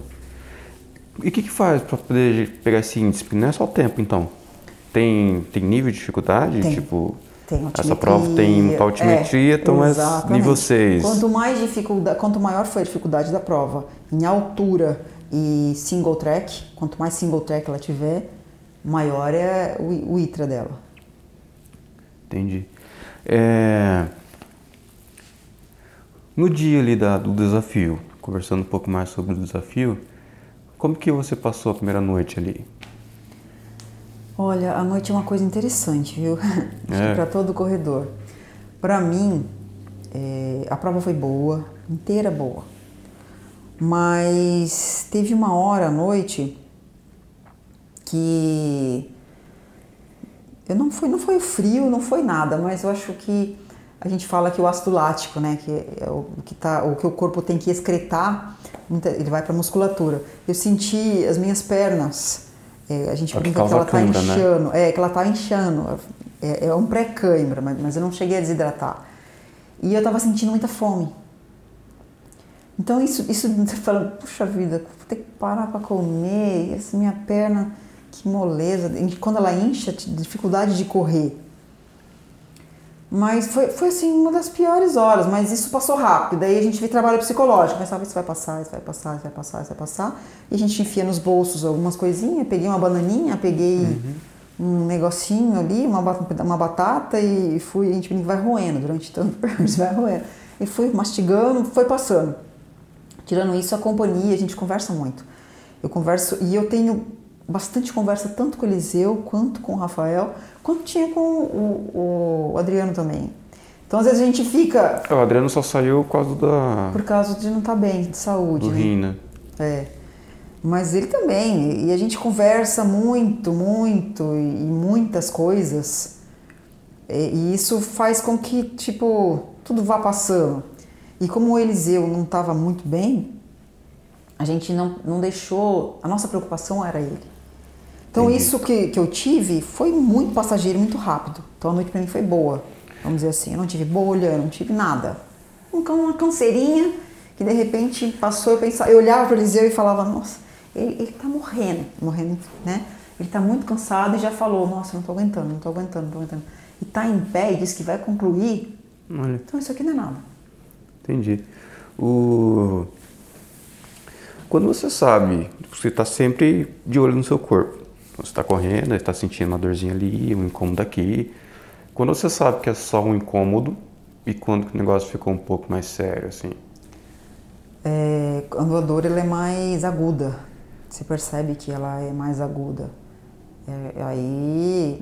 E o que, que faz para poder pegar esse índice? Não é só o tempo, então. Tem, tem nível de dificuldade? Tem. Tipo, Tem essa prova tem altimetria, é, então é nível 6. Quanto mais dificuldade, quanto maior foi a dificuldade da prova em altura e single track, quanto mais single track ela tiver, maior é o, o ITRA dela. Entendi. É, No dia ali da, do desafio, conversando um pouco mais sobre o desafio, como que você passou a primeira noite ali? Olha, a noite é uma coisa interessante, viu? É. para todo corredor. Para mim, é, a prova foi boa, inteira boa. Mas teve uma hora à noite que eu não foi, não foi o frio, não foi nada, mas eu acho que a gente fala que o ácido lático, né, que é o que tá, o que o corpo tem que excretar, ele vai para a musculatura. Eu senti as minhas pernas, é, a gente É que brinca que causa ela tá cãibra, né? inchando, é que ela tá inchando, é, é um pré-cãibra, mas, mas eu não cheguei a desidratar. E eu tava sentindo muita fome. Então isso, isso você fala, puxa vida, vou ter que parar para comer, essa minha perna, que moleza, e quando ela incha, dificuldade de correr. Mas foi, foi assim, uma das piores horas, mas isso passou rápido. Daí a gente vê trabalho psicológico, pensava, isso vai passar, isso vai passar, isso vai passar, isso vai passar. E a gente enfia nos bolsos algumas coisinhas, peguei uma bananinha, peguei um negocinho ali, uma, uma batata e fui, a gente vai roendo durante tanto percurso, vai roendo. E fui mastigando, foi passando. Tirando isso, a companhia, a gente conversa muito. Eu converso, e eu tenho bastante conversa tanto com o Eliseu, quanto com o Rafael, quanto tinha com o, o Adriano também. Então, às vezes a gente fica O Adriano só saiu por causa da, por causa de não estar bem, de saúde, do né? rim, né? É. Mas ele também. E a gente conversa muito, muito, e, muitas coisas. E, e isso faz com que, tipo, tudo vá passando. E como o Eliseu não estava muito bem, a gente não, não deixou. A nossa preocupação era ele. Então, Entendi. isso que, que eu tive foi muito passageiro, muito rápido. Então, a noite para mim foi boa. Vamos dizer assim. Eu não tive bolha, eu não tive nada. Um Uma canseirinha que de repente passou. Eu, pensava, eu olhava para o Eliseu e falava: Nossa, ele, ele tá morrendo, morrendo, né? Ele tá muito cansado e já falou: Nossa, não tô aguentando, não tô aguentando, não tô aguentando. E tá em pé e diz que vai concluir. Olha, Então, isso aqui não é nada. entendi. O... Quando você sabe, você está sempre de olho no seu corpo. Você está correndo, está sentindo uma dorzinha ali, um incômodo aqui. Quando você sabe que é só um incômodo e quando o negócio ficou um pouco mais sério, assim. É, quando a dor ela é mais aguda, você percebe que ela é mais aguda. É, aí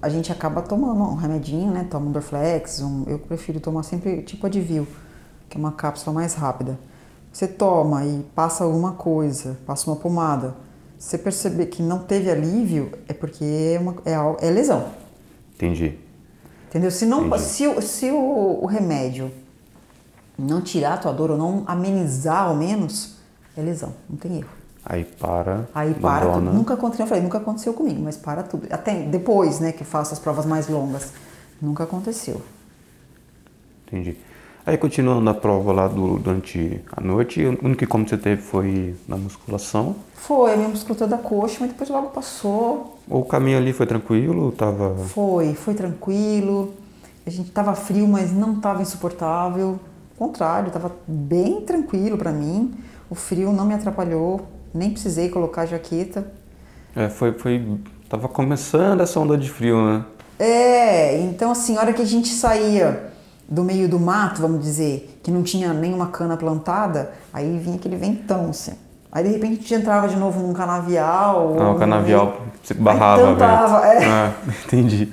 a gente acaba tomando um remedinho, né? Toma um Dorflex, um, eu prefiro tomar sempre tipo Advil, que é uma cápsula mais rápida. Você toma e passa alguma coisa, passa uma pomada. Você perceber que não teve alívio, é porque é, uma, é, é lesão. Entendi. Entendeu? Se, não, Entendi. se, o- se o, o remédio não tirar a tua dor ou não amenizar ao menos, é lesão, não tem erro. Aí para. Aí para tudo. Nunca aconteceu, eu falei, nunca aconteceu comigo, mas para tudo. Até depois, né, que faço as provas mais longas, nunca aconteceu. Entendi. Aí continuando a prova lá do- durante a noite, o único como você teve foi na musculação. Foi, a minha musculatura da coxa, mas depois logo passou. O caminho ali foi tranquilo, tava. Foi, foi tranquilo. A gente tava frio, mas não tava insuportável. Ao contrário, tava bem tranquilo pra mim. O frio não me atrapalhou, nem precisei colocar jaqueta. É, foi, foi. Tava começando essa onda de frio, né? É, então assim, a hora que a gente saía do meio do mato, vamos dizer, que não tinha nenhuma cana plantada, aí vinha aquele ventão, assim. Aí de repente a gente entrava de novo num canavial. ou Ah, o canavial você barrava, Aí tampava, é. Ah, entendi.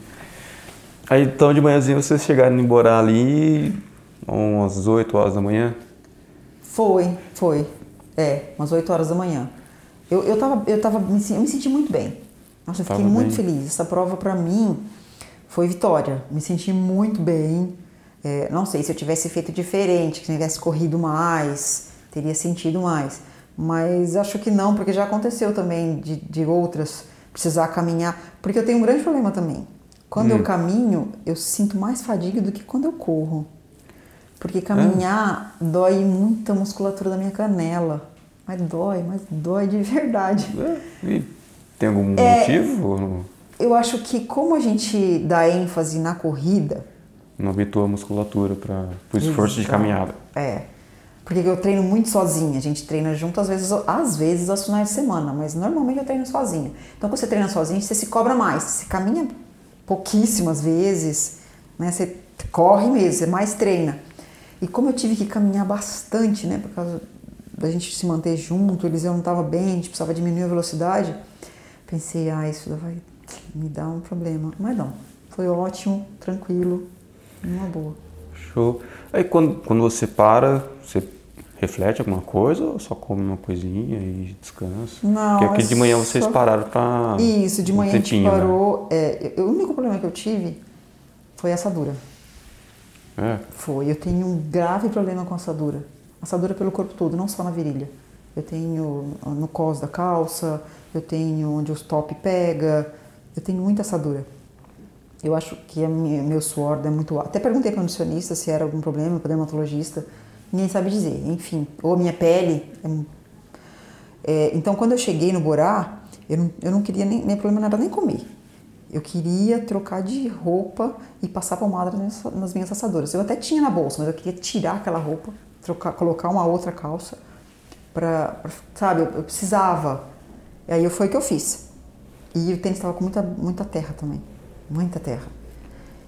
Aí então de manhãzinha vocês chegaram em Borá ali umas 8 horas da manhã? Foi, foi. É, umas 8 horas da manhã. Eu, eu, tava, eu, tava, me, eu me senti muito bem. Nossa, eu fiquei Tava muito bem. feliz. Essa prova pra mim foi vitória. Me senti muito bem. É, não sei se eu tivesse feito diferente, que tivesse corrido mais, teria sentido mais. Mas acho que não, porque já aconteceu também de, de outras precisar caminhar. Porque eu tenho um grande problema também. Quando eu caminho, eu sinto mais fadiga do que quando eu corro. Porque caminhar dói muito a musculatura da minha canela. Mas dói, mas dói de verdade. É, E tem algum É. motivo? Eu acho que como a gente dá ênfase na corrida, não habitua a musculatura para o esforço de Exato. caminhada? é. Porque eu treino muito sozinha, a gente treina junto às vezes, às vezes aos finais de semana, mas normalmente eu treino sozinha. Então quando você treina sozinho, você se cobra mais, você caminha pouquíssimas vezes, né? Você corre mesmo, você mais treina. E como eu tive que caminhar bastante, né, por causa da gente se manter junto, eles eu não estava bem, a gente precisava diminuir a velocidade, pensei, ah, isso vai me dar um problema. Mas não, foi ótimo, tranquilo, uma boa. Show. Aí quando, quando você para, você reflete alguma coisa ou só come uma coisinha e descansa? Não, Porque aqui é de manhã vocês só- pararam para. Isso, de um manhã a gente né? parou. é, eu- o único problema que eu tive foi a assadura. É. Foi. Eu tenho um grave problema com assadura. Assadura pelo corpo todo, não só na virilha. Eu tenho no cós da calça, eu tenho onde o top pega, eu tenho muita assadura. Eu acho que a minha- meu suor é muito alto. Até perguntei para o nutricionista se era algum problema, para o dermatologista. Ninguém sabe dizer. Enfim, ou a minha pele. é- então, quando eu cheguei no Borá, eu não, eu não queria nem. Meu problema era nem comer. Eu queria trocar de roupa e passar pomada nas, nas minhas assadoras. Eu até tinha na bolsa, mas eu queria tirar aquela roupa, trocar, colocar uma outra calça, pra, pra- sabe, eu, eu precisava. E aí foi o que eu fiz. E o tênis estava com muita, muita terra também, muita terra.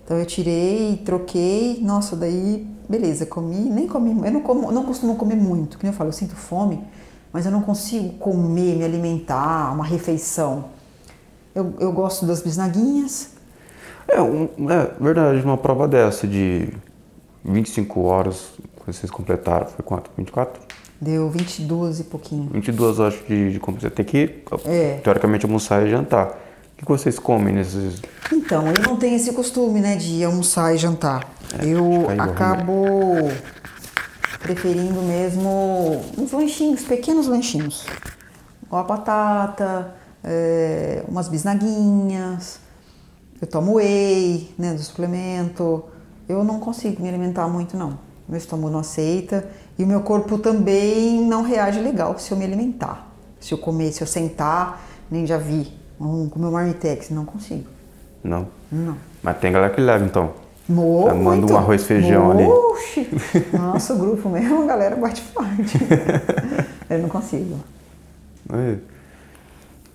Então eu tirei, troquei, nossa, daí beleza, comi, nem comi, eu não, como, não costumo comer muito, que eu falo, eu sinto fome, mas eu não consigo comer, me alimentar, uma refeição. Eu, eu gosto das bisnaguinhas, É, um, é verdade, uma prova dessa de 25 horas vocês completaram, foi quanto? 24? deu 22 e pouquinho. 22 horas de, de como você tem que, É. teoricamente, almoçar e jantar. O que vocês comem nesses. Então, eu não tenho esse costume, né, de almoçar e jantar. eu fica igual, acabo preferindo mesmo uns lanchinhos, pequenos lanchinhos. Igual a batata, é, umas bisnaguinhas. Eu tomo whey, né, do suplemento. Eu não consigo me alimentar muito, não. Meu estômago não aceita e o meu corpo também não reage legal se eu me alimentar. Se eu comer, se eu sentar, nem já vi, um, comer um marmitex, não consigo. Não. Não. Mas tem galera que leva, então. Mo- Ah, manda muito. um arroz feijão ali. Oxi! Nosso grupo mesmo, a galera bate forte. eu não consigo. É.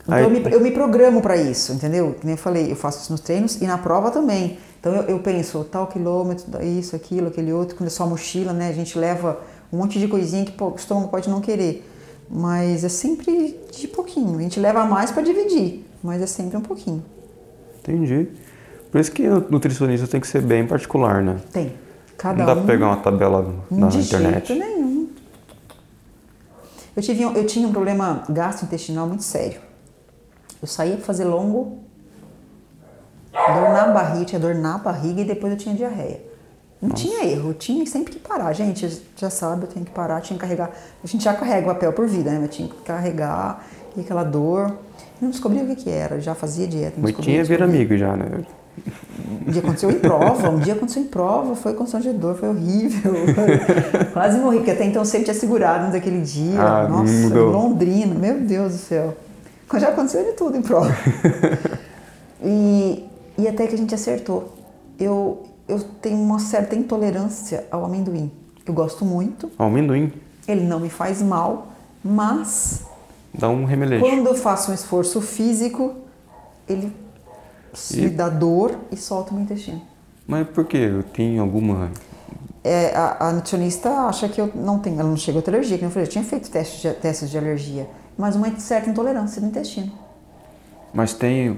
Então Aí- eu, me, eu me programo para isso, entendeu? Como eu falei, eu faço isso nos treinos e na prova também. Então eu, eu penso, tal quilômetro, isso, aquilo, aquele outro. Quando é só mochila, né? A gente leva um monte de coisinha que pô, o estômago pode não querer. Mas é sempre de pouquinho. A gente leva mais para dividir, mas é sempre um pouquinho. Entendi. Por isso que o nutricionista tem que ser bem particular, né? Tem. Cada Não dá um. pra pegar uma tabela na de internet. jeito nenhum. Eu, tive, um- eu tinha um problema gastrointestinal muito sério. Eu saía pra fazer longo, dor na barriga, tinha dor na barriga e depois eu tinha diarreia. Não tinha erro, eu tinha sempre que parar. Gente, já sabe, eu tenho que parar, tinha que carregar. A gente já carrega o papel por vida, né? Mas tinha que carregar, e aquela dor. Não descobri o que, que era, já fazia dieta. Mas tinha vira descobri. amigo já, né? Um dia aconteceu em prova, um dia aconteceu em prova, foi constrangedor, foi horrível. Quase morri, porque até então eu sempre tinha segurado mas aquele dia. Ah, Nossa, mudou. Londrina, meu Deus do céu. Já aconteceu de tudo em prova. e, e até que a gente acertou. Eu, eu tenho uma certa intolerância ao amendoim. Eu gosto muito, Amendoim ele não me faz mal, mas dá um remeleixo. quando eu faço um esforço físico, ele E- me dá dor e solta o meu intestino. Mas por quê? Tenho alguma. É, a, a nutricionista acha que eu não tenho, ela não chegou a ter alergia, que eu falei, eu tinha feito testes de, testes de alergia, mas uma certa intolerância no intestino. Mas tem,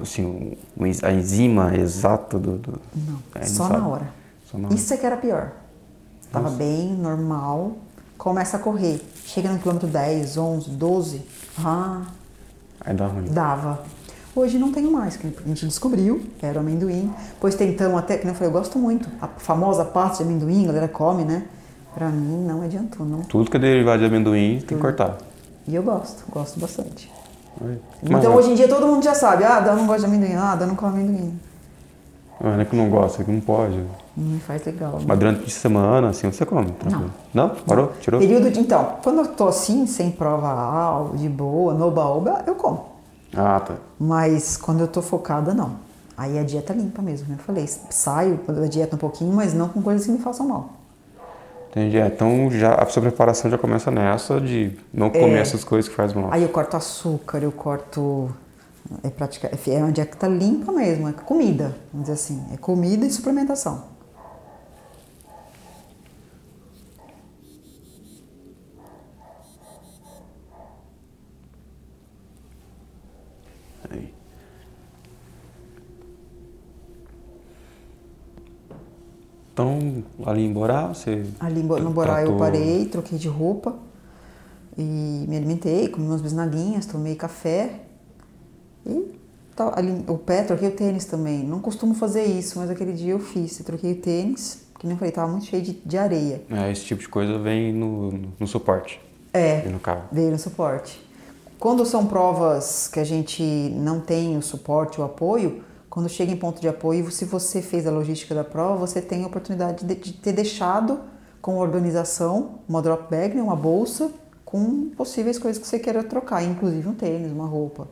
assim, a enzima exata do... do... Não, é, só, na hora. só na hora. Isso é que era pior. Tava Nossa. bem, normal, começa a correr. Chega no quilômetro 10, 11, 12, ah... Aí dá ruim. Dava. Hoje não tenho mais, que a gente descobriu, era o amendoim. Pois tentamos até, que eu falei, eu gosto muito. A famosa pasta de amendoim, a galera come, né? Pra mim não adiantou, não. Tudo que é derivado de amendoim tem que cortar. E eu gosto, gosto bastante. Então hoje em dia todo mundo já sabe, ah, Dan não gosta de amendoim, ah, Dan não come amendoim. Não é que não gosta, é que não pode. Hum, faz legal. Né? Mas durante a semana, assim, você come? Tranquilo. Não. Não? Parou? Tirou? Período de, então, quando eu tô assim, sem prova de boa, no baúba, eu como. Ah, tá. Mas quando eu tô focada, não. Aí a dieta limpa mesmo, né? Eu falei, saio da dieta um pouquinho, mas não com coisas que me façam mal. Entendi. É, então já, a sua preparação já começa nessa de não comer é, essas coisas que faz mal. Aí eu corto açúcar, eu corto. É, prática, é uma dieta limpa mesmo, é comida, vamos dizer assim. É comida e suplementação. Então, ali em Borá, você. Ali no Borá tratou... eu parei, troquei de roupa e me alimentei, comi umas bisnaguinhas, tomei café e tá, ali, o pé, troquei o tênis também. Não costumo fazer isso, mas aquele dia eu fiz. Eu troquei o tênis, que nem eu falei, tava muito cheio de, de areia. É, esse tipo de coisa vem no, no suporte. É, no carro. veio no suporte. Quando são provas que a gente não tem o suporte, o apoio, quando chega em ponto de apoio, se você fez a logística da prova, você tem a oportunidade de, de ter deixado com organização uma drop bag, né, uma bolsa, com possíveis coisas que você queira trocar, inclusive um tênis, uma roupa.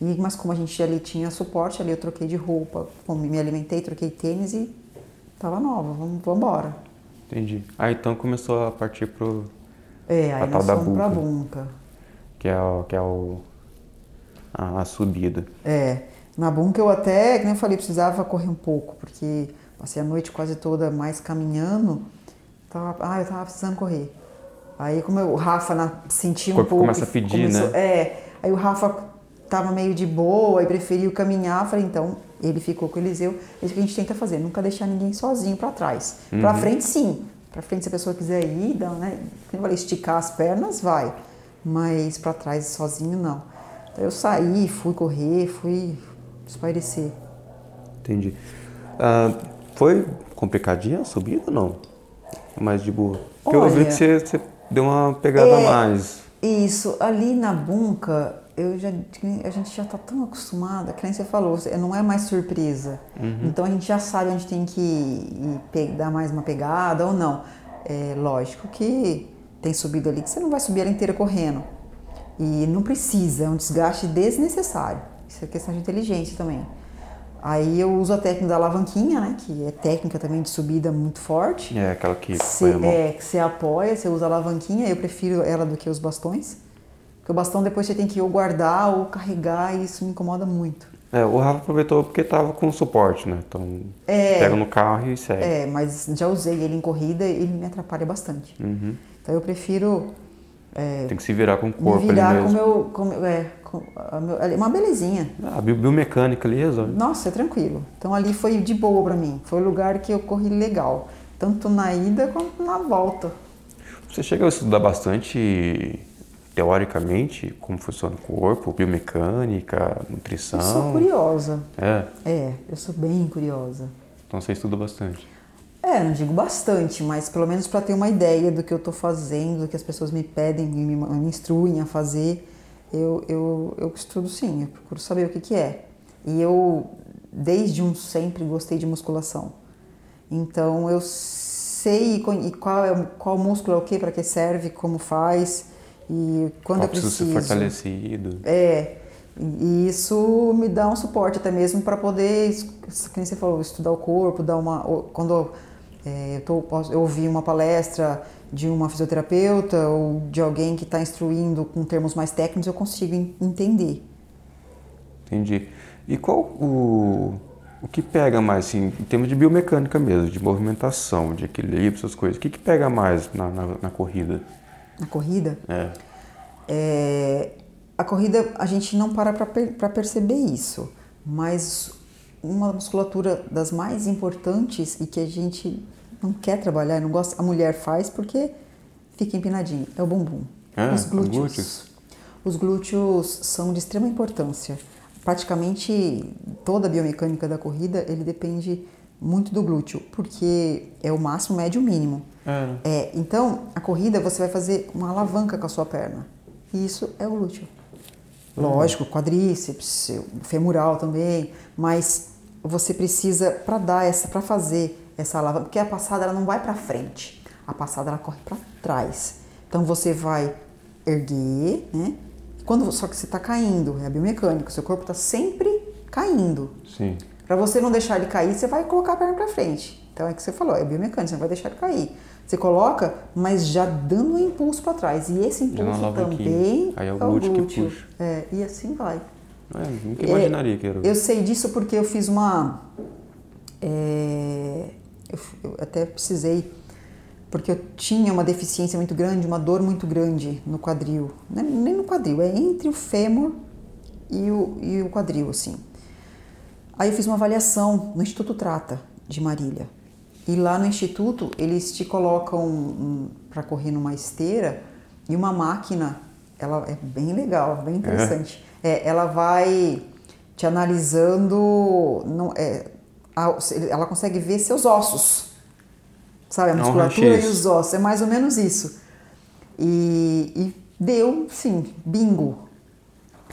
E, mas como a gente ali tinha suporte, ali eu troquei de roupa, me alimentei, troquei tênis e tava nova, vamos, vamos embora. Entendi. Aí então começou a partir pro é, aí nós fomos pra bunca. Que é, o, que é o, a, a subida. É. Na bunker eu até, como eu falei, precisava correr um pouco, porque passei a noite quase toda mais caminhando. Tava, ah, eu tava precisando correr. Aí como eu, o Rafa na, sentiu um pouco... começa a pedir, começou, né? É, aí o Rafa tava meio de boa e preferiu caminhar, falei, então ele ficou com o Eliseu. É isso que a gente tenta fazer, nunca deixar ninguém sozinho para trás. Uhum. Para frente sim, para frente se a pessoa quiser ir, dá, né? Como eu falei, esticar as pernas, vai. Mas para trás sozinho não. Então eu saí, fui correr, fui espairecer. Entendi. Ah, foi complicadinha a subida ou não? Mais de boa? Porque Olha, eu vi que você, você deu uma pegada é, a mais. Isso, ali na bunca, eu já, a gente já está tão acostumada, que nem você falou, não é mais surpresa. Uhum. Então a gente já sabe onde tem que ir, ir, dar mais uma pegada ou não. É lógico que tem subida ali que você não vai subir ela inteira correndo. E não precisa, é um desgaste desnecessário. Isso é questão de inteligência também. Aí eu uso a técnica da alavanquinha, né? Que é técnica também de subida muito forte. É, aquela que cê, É, que você apoia, você usa a alavanquinha. Eu prefiro ela do que os bastões. Porque o bastão depois você tem que ou guardar ou carregar e isso me incomoda muito. É, o Rafa aproveitou porque tava com suporte, né? Então é, pega no carro e segue. É, mas já usei ele em corrida e ele me atrapalha bastante. Uhum. Então eu prefiro é, Tem que se virar com o corpo me virar ali mesmo. com meu, com é, com meu, uma belezinha. Ah, a biomecânica ali resolve. Nossa, é tranquilo. Então ali foi de boa para mim. Foi o lugar que eu corri legal, tanto na ida quanto na volta. Você chega a estudar bastante teoricamente como funciona o corpo, biomecânica, nutrição? Eu sou curiosa. É? É, eu sou bem curiosa. Então você estuda bastante. É, não digo bastante, mas pelo menos para ter uma ideia do que eu estou fazendo, do que as pessoas me pedem, me, me instruem a fazer, eu, eu, eu estudo sim, eu procuro saber o que, que é. E eu, desde um sempre, gostei de musculação. Então eu sei qual, é, qual músculo é o que, para que serve, como faz e quando qual eu preciso. ser fortalecido. É, e isso me dá um suporte até mesmo para poder, como você falou, estudar o corpo, dar uma. Quando é, eu, tô, eu ouvi uma palestra de uma fisioterapeuta ou de alguém que está instruindo com termos mais técnicos, eu consigo entender. Entendi. E qual o, o que pega mais, assim, em termos de biomecânica mesmo, de movimentação, de equilíbrio, essas coisas, o que, que pega mais na, na, na corrida? Na corrida? É. é a corrida a gente não para para per, perceber isso, mas uma musculatura das mais importantes e que a gente não quer trabalhar, não gosta, a mulher faz porque fica empinadinho, é o bumbum. Ah, os glúteos. glúteos. Os glúteos são de extrema importância. Praticamente toda a biomecânica da corrida, ele depende muito do glúteo, porque é o máximo, médio, mínimo. É. é. Então, a corrida você vai fazer uma alavanca com a sua perna. E isso é o glúteo. Lógico, quadríceps, femoral também, mas você precisa para dar essa, para fazer essa alavanca, porque a passada ela não vai para frente, a passada ela corre para trás. Então você vai erguer, né? Quando só que você está caindo, é biomecânico, seu corpo está sempre caindo. Sim. Para você não deixar ele cair, você vai colocar a perna para frente. Então é o que você falou, é biomecânico, você não vai deixar ele cair. Você coloca, mas já dando um impulso para trás. E esse impulso também Aí é o é o glúteo que puxa. É, e assim vai. É, nunca imaginaria que era. Eu sei disso porque eu fiz uma. É, eu, eu, até precisei, porque eu tinha uma deficiência muito grande, uma dor muito grande no quadril. É nem no quadril, é entre o fêmur e o, e o quadril, assim. Aí eu fiz uma avaliação no Instituto Trata de Marília. E lá no instituto eles te colocam um, para correr numa esteira e uma máquina, ela é bem legal, bem interessante. É. É, ela vai te analisando, não, é, a, ela consegue ver seus ossos, sabe? A musculatura e os ossos, é mais ou menos isso. E, e deu, sim, bingo.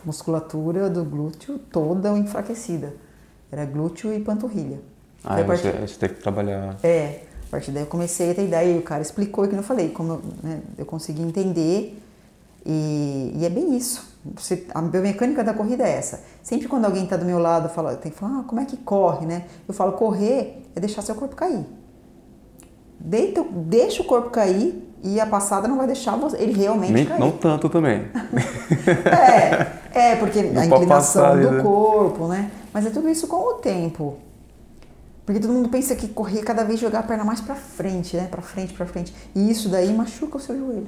Musculatura do glúteo toda enfraquecida. Era glúteo e panturrilha. Ah, você, você tem que trabalhar. É, a partir daí eu comecei a ter ideia e o cara explicou o que eu falei, como eu, né, eu consegui entender e, e, é bem isso. Você, a biomecânica da corrida é essa. Sempre quando alguém está do meu lado, fala, tem que falar, ah, como é que corre, né? Eu falo, correr é deixar seu corpo cair. Deita, deixa o corpo cair e a passada não vai deixar ele realmente Nem, cair. Não tanto também. é, é, porque não a inclinação do corpo, né? Mas é tudo isso com o tempo. Porque todo mundo pensa que correr cada vez jogar a perna mais para frente, né? Para frente, para frente. E isso daí machuca o seu joelho.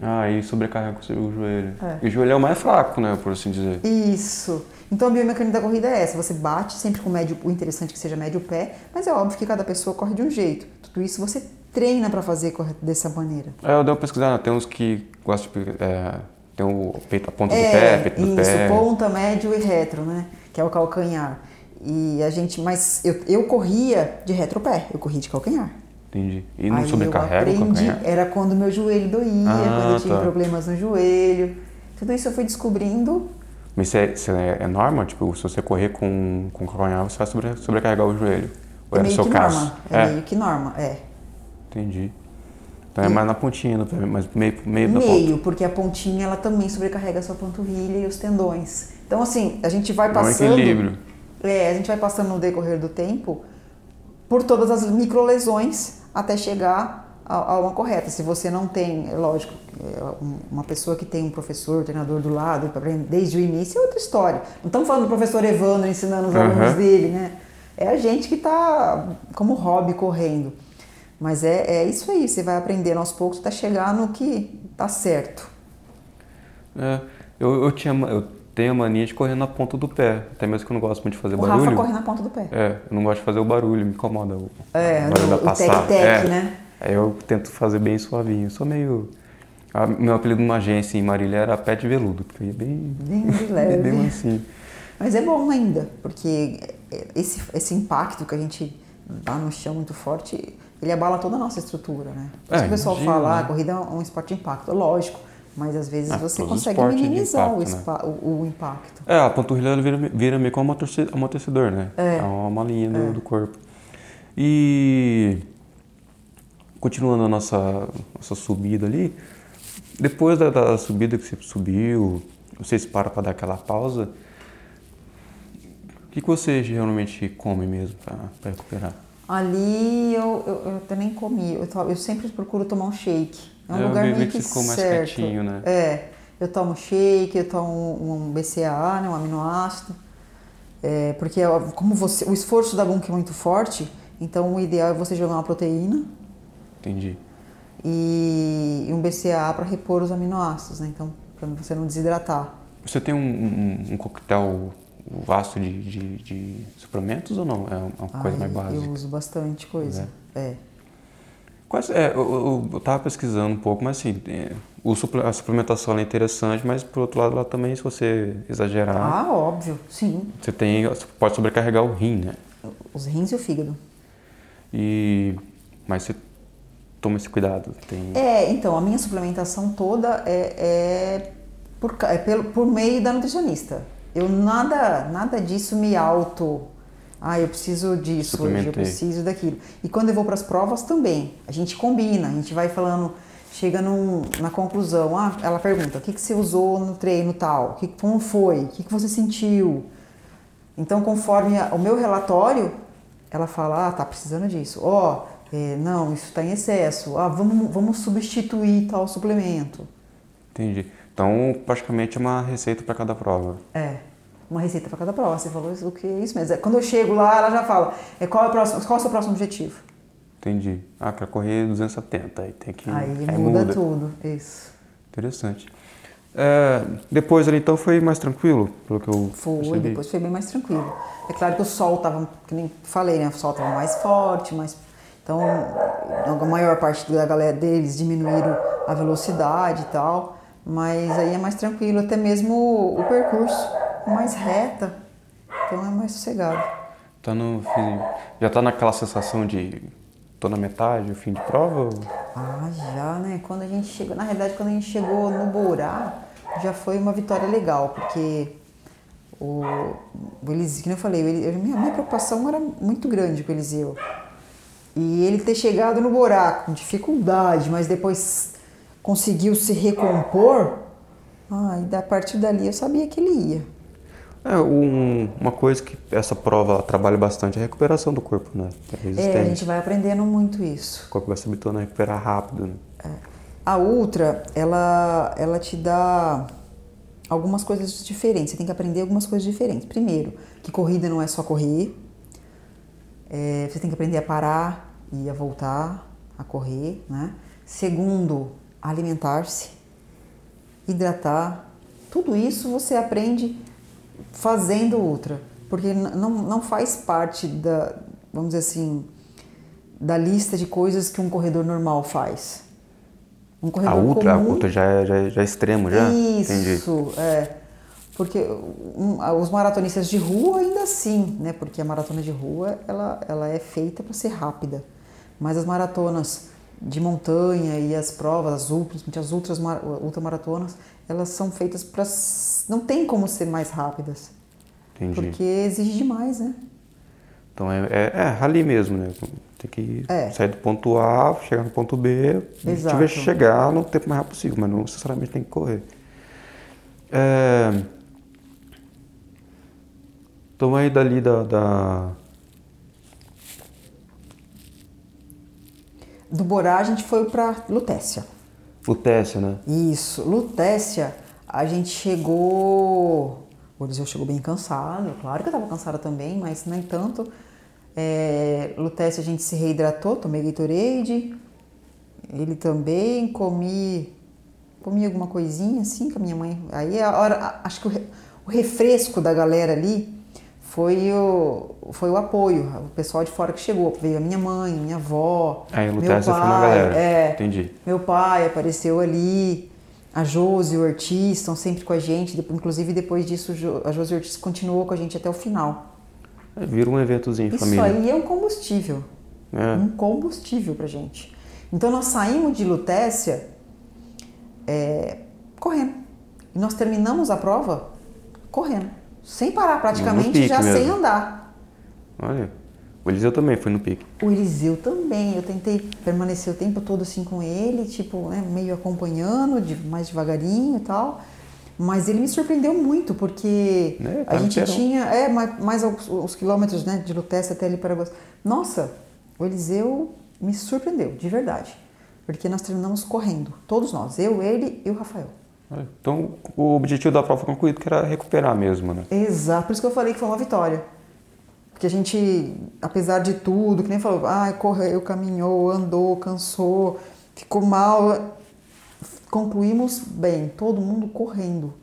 Ah, e sobrecarrega o seu joelho. É. E o joelho é o mais fraco, né, por assim dizer. Isso. Então a biomecânica da corrida é essa, você bate sempre com médio, o interessante é que seja médio pé, mas é óbvio que cada pessoa corre de um jeito. Tudo isso você treina para fazer dessa maneira. É, eu dei uma pesquisada, tem uns que gostam de é, tem o peito, a ponta é, do pé, peito isso, do pé. ponta, médio e retro, né? Que é o calcanhar. E a gente, mas eu, eu corria de retropé, eu corria de calcanhar. Entendi. E não Aí sobrecarrega eu aprendi, o calcanhar? Era quando meu joelho doía, ah, quando eu tive tá. problemas no joelho. Tudo isso eu fui descobrindo. Mas isso é, isso é, é norma? Tipo, se você correr com, com calcanhar, você vai sobre, sobrecarregar o joelho? Ou é era o seu caso? Norma. É, é meio que norma, é. Entendi. Então é mais na pontinha do pé, mas meio, meio, meio da Meio, porque a pontinha ela também sobrecarrega a sua panturrilha e os tendões. Então assim, a gente vai passando... É um equilíbrio. É, a gente vai passando no decorrer do tempo por todas as microlesões até chegar a, a uma correta. Se você não tem, é lógico, é, uma pessoa que tem um professor, um treinador do lado, desde o início, é outra história. Não estamos falando do professor Evandro ensinando os uhum. alunos dele, né? É a gente que está como hobby correndo. Mas é, é isso aí, você vai aprendendo aos poucos até chegar no que está certo. É, eu, eu, tinha, eu tenho a mania de correr na ponta do pé, até mesmo que eu não gosto muito de fazer o barulho. O Rafa corre na ponta do pé. É, eu não gosto de fazer o barulho, me incomoda o, é, o barulho da passada. Tec, é, né? Aí eu tento fazer bem suavinho. Eu sou meio... A, meu apelido numa agência em Marília era pé de veludo, porque eu ia bem... Bem leve. bem assim. Mas é bom ainda, porque esse, esse impacto que a gente dá no chão muito forte, ele abala toda a nossa estrutura, né? É, o pessoal imagina, fala, ah, né? a corrida é um esporte de impacto. Lógico, mas às vezes ah, você consegue minimizar impacto, o, né? o, o, impacto. É, a panturrilha vira, vira meio como um amortecedor, né? É, é uma malinha do, é. do, corpo. E continuando a nossa, nossa subida ali, depois da, da subida que você subiu, vocês param para dar aquela pausa, o que, que você geralmente come mesmo para recuperar? Ali eu, eu, eu até nem comi, eu, eu sempre procuro tomar um shake é um é, lugar meio que, ficou certo. mais quietinho, né? É, eu tomo shake, eu tomo um BCA, né, um aminoácido, é, porque como você, o esforço da bunker é muito forte, então o ideal é você jogar uma proteína. Entendi. E, e um BCA para repor os aminoácidos, né? Então, para você não desidratar. Você tem um, um, um coquetel vasto de, de, de, suplementos ou não? É uma coisa mais básica? Eu uso bastante coisa. É. é. Quais, é, eu, estava pesquisando um pouco, mas assim, é, o, a suplementação é interessante, mas por outro lado, lá também, se você exagerar. Ah, óbvio, sim. Você tem. Você pode sobrecarregar o rim, né? Os rins e o fígado. E. Mas você toma esse cuidado? Tem... É, então, a minha suplementação toda é, é, por, é pelo, por meio da nutricionista. Eu nada, nada disso me auto. Ah, eu preciso disso hoje, eu preciso daquilo. E quando eu vou para as provas também, a gente combina, a gente vai falando, chega num, na conclusão. Ah, ela pergunta: o que, que você usou no treino tal? Que, como foi? O que, que você sentiu? Então, conforme a, o meu relatório, ela fala: ah, tá precisando disso. Ó, oh, é, não, isso está em excesso. Ah, vamos, vamos substituir tal suplemento. Entendi. Então, praticamente é uma receita para cada prova. É, uma receita para cada prova. Você falou o que é isso mesmo. É, quando eu chego lá, ela já fala, é, qual, é o próximo, qual é o seu próximo objetivo? Entendi. Ah, quer correr 270, aí tem que... Aí, aí muda, muda, tudo, isso. Interessante. É, depois ali então foi mais tranquilo, pelo que eu Foi, percebi. depois foi bem mais tranquilo. É claro que o sol estava, que nem falei, né? O sol estava mais forte, mais então, a maior parte da galera deles diminuíram a velocidade e tal, mas aí é mais tranquilo, até mesmo o percurso mais reta, então é mais sossegado. Tá no, já tá naquela sensação de tô na metade, o fim de prova? Ah, já, né? Quando a gente chegou, na realidade, quando a gente chegou no Borá, já foi uma vitória legal, porque o, o Eliseu, como eu falei, ele, minha, minha preocupação era muito grande com o Eliseu e ele ter chegado no buraco com dificuldade, mas depois conseguiu se recompor, ah, e a partir dali eu sabia que ele ia. É, um, uma coisa que essa prova trabalha bastante é a recuperação do corpo, né? A é, a gente vai aprendendo muito isso. O corpo vai se habituando a recuperar rápido, né? É. A ultra, ela, ela te dá algumas coisas diferentes. Você tem que aprender algumas coisas diferentes. Primeiro, que corrida não é só correr. É, você tem que aprender a parar e a voltar a correr, né? Segundo, alimentar-se, hidratar. Tudo isso você aprende fazendo ultra, porque não, não faz parte da, vamos dizer assim, da lista de coisas que um corredor normal faz. Um corredor a ultra, comum, a ultra já é, já, é, já é extremo, já? Isso, Entendi. é. Porque um, os maratonistas de rua ainda assim, né? Porque a maratona de rua ela, ela é feita para ser rápida. Mas as maratonas de montanha e as provas, as ultras, as ultras, ultramaratonas, elas são feitas para não tem como ser mais rápidas. Entendi. Porque exige demais, né? Então é, é, é mesmo, né? Tem que é. sair do ponto A, chegar no ponto B, Exato. tiver chegar no tempo mais rápido possível, mas não necessariamente tem que correr. É, então aí dali da, da... Do Borá a gente foi para Lutécia. Lutécia, né? Isso, Lutécia, a gente chegou. O Eliseu chegou bem cansado, claro que eu estava cansada também, mas nem tanto. É, Lutécia a gente se reidratou, tomei Gatorade, ele também, comi, comi alguma coisinha assim com a minha mãe. Aí a hora, acho que o refresco da galera ali foi o, foi o apoio, o pessoal de fora que chegou. Veio a minha mãe, minha avó, Aí, meu pai. Foi uma galera. É, Entendi. Meu pai apareceu ali, a Josi e o Ortiz estão sempre com a gente. Inclusive, depois disso, a Josi e o Ortiz continuou com a gente até o final. É, vira um eventozinho Isso família. Isso aí é um combustível. É. Um combustível pra gente. Então, nós saímos de Lutécia é, correndo. E nós terminamos a prova correndo sem parar praticamente, já mesmo. sem andar. Olha, o Eliseu também foi no pique. O Eliseu também, eu tentei permanecer o tempo todo assim com ele, tipo, né, meio acompanhando, de, mais devagarinho e tal. Mas ele me surpreendeu muito, porque é, a gente tinha é, mais, mais os, os, quilômetros né, de Lutécia até ali para Nossa, o Eliseu me surpreendeu, de verdade. Porque nós terminamos correndo, todos nós, eu, ele e o Rafael. Então, o objetivo da prova foi concluído, que era recuperar mesmo, né? Exato, por isso que eu falei que foi uma vitória. Porque a gente, apesar de tudo, que nem falou, ah, correu, caminhou, andou, cansou, ficou mal, concluímos bem, todo mundo correndo.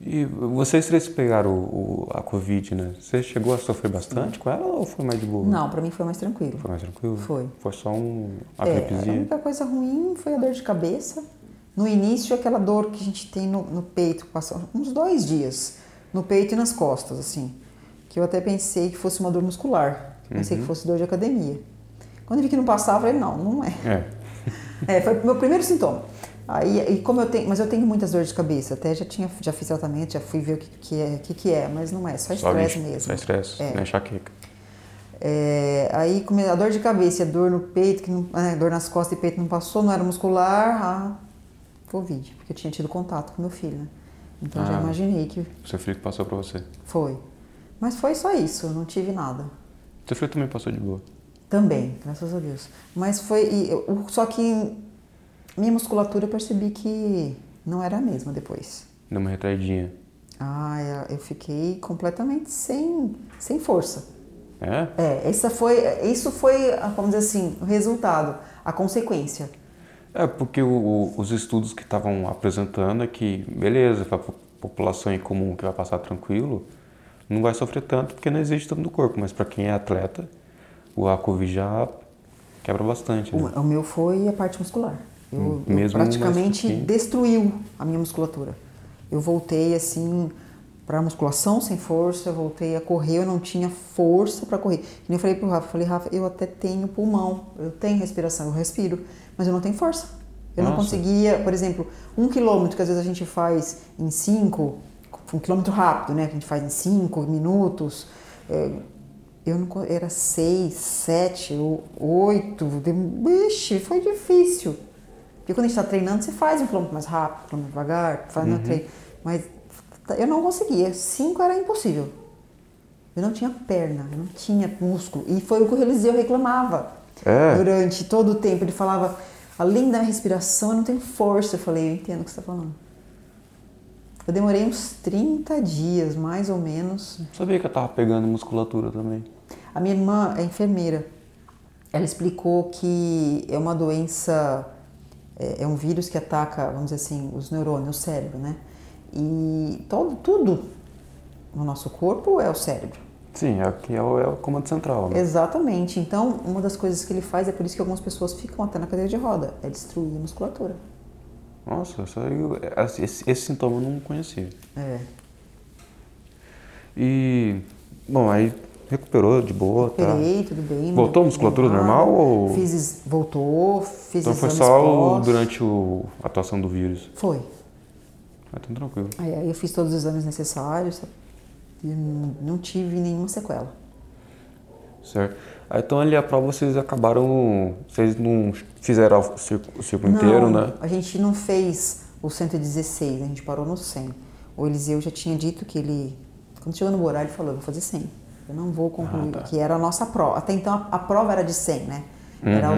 E vocês três pegaram o, o, a Covid, né? Você chegou a sofrer bastante com ela ou foi mais de boa? Não, para mim foi mais tranquilo. Foi mais tranquilo? Foi. Foi só um, a É, a gripezinha? única coisa ruim foi a dor de cabeça. No início, aquela dor que a gente tem no, no peito, passou uns dois dias, no peito e nas costas, assim. Que eu até pensei que fosse uma dor muscular. Pensei Uhum. que fosse dor de academia. Quando eu vi que não passava, eu falei, não, não é. É. É, foi o meu primeiro sintoma. Aí, e como eu tenho, mas eu tenho muitas dores de cabeça, até já tinha, já fiz tratamento, já fui ver o que, que é, que, que é, mas não é, só estresse mesmo. Só estresse, É. né? Enxaqueca. É, aí a dor de cabeça e a dor no peito, que não, é, dor nas costas e peito não passou, não era muscular, ah, Covid, porque eu tinha tido contato com meu filho, né? Então eu já Ah. imaginei que Seu filho que passou pra você. foi. Mas foi só isso, eu não tive nada. Seu filho também passou de boa. Também, graças a Deus. Mas foi. e eu- só que minha musculatura eu percebi que não era a mesma depois. Deu uma retraidinha. Ah, eu fiquei completamente sem, sem força. É? É, essa foi, isso foi, vamos dizer assim, o resultado, a consequência. É, porque o- o- os estudos que estavam apresentando é que, beleza, para a população em comum que vai passar tranquilo, não vai sofrer tanto porque não existe tanto no corpo, mas para quem é atleta, o a Covid já quebra bastante. Né? O, o meu foi a parte muscular. Eu, eu praticamente destruiu a minha musculatura. Eu voltei assim para musculação sem força, eu voltei a correr, eu não tinha força para correr. E eu falei pro Rafa, eu falei, Rafa, eu até tenho pulmão, eu tenho respiração, eu respiro, mas eu não tenho força. Eu não Nossa. conseguia, por exemplo, um quilômetro que às vezes a gente faz em cinco, um quilômetro rápido, né? Que a gente faz em cinco minutos. é, eu não, era seis, sete, ou oito. Ixi, foi difícil. Porque quando a gente está treinando, você faz um quilômetro mais rápido, um quilômetro devagar, faz no treino. Mas eu não conseguia. Cinco era impossível. Eu não tinha perna, eu não tinha músculo. E foi o que o Eliseu reclamava. É. Durante todo o tempo. Ele falava, além da minha respiração, eu não tenho força. Eu falei, eu entendo o que você está falando. Eu demorei uns 30 dias, mais ou menos, Sabia que eu tava pegando musculatura também. a minha irmã é enfermeira. Ela explicou que é uma doença, é, é um vírus que ataca, vamos dizer assim, os neurônios, o cérebro, né? E todo, tudo no nosso corpo é o cérebro. Sim, aqui é o, é o comando central. Né? Exatamente. Então, uma das coisas que ele faz é por isso que algumas pessoas ficam até na cadeira de roda, é destruir a musculatura. Nossa, eu- esse, esse sintoma eu não conhecia. É. E, bom, aí recuperou de boa, tá? Operei, tudo bem. Voltou a musculatura normal nada. ou- Fiz, voltou, fiz Então foi só o- durante o, a atuação do vírus. Foi. Ah, então tranquilo. Aí, eu fiz todos os exames necessários e não, tive nenhuma sequela. Certo. Aí, então ali a prova vocês acabaram. Vocês não fizeram o circo, o circo inteiro, não, né? a gente não fez o 116, a gente parou no 100. O Eliseu já tinha dito que ele, quando chegou no horário, ele falou, eu vou fazer 100. Eu não vou concluir, Ah, tá. que era a nossa prova. Até então a, a prova era de 100, né? Era Uhum.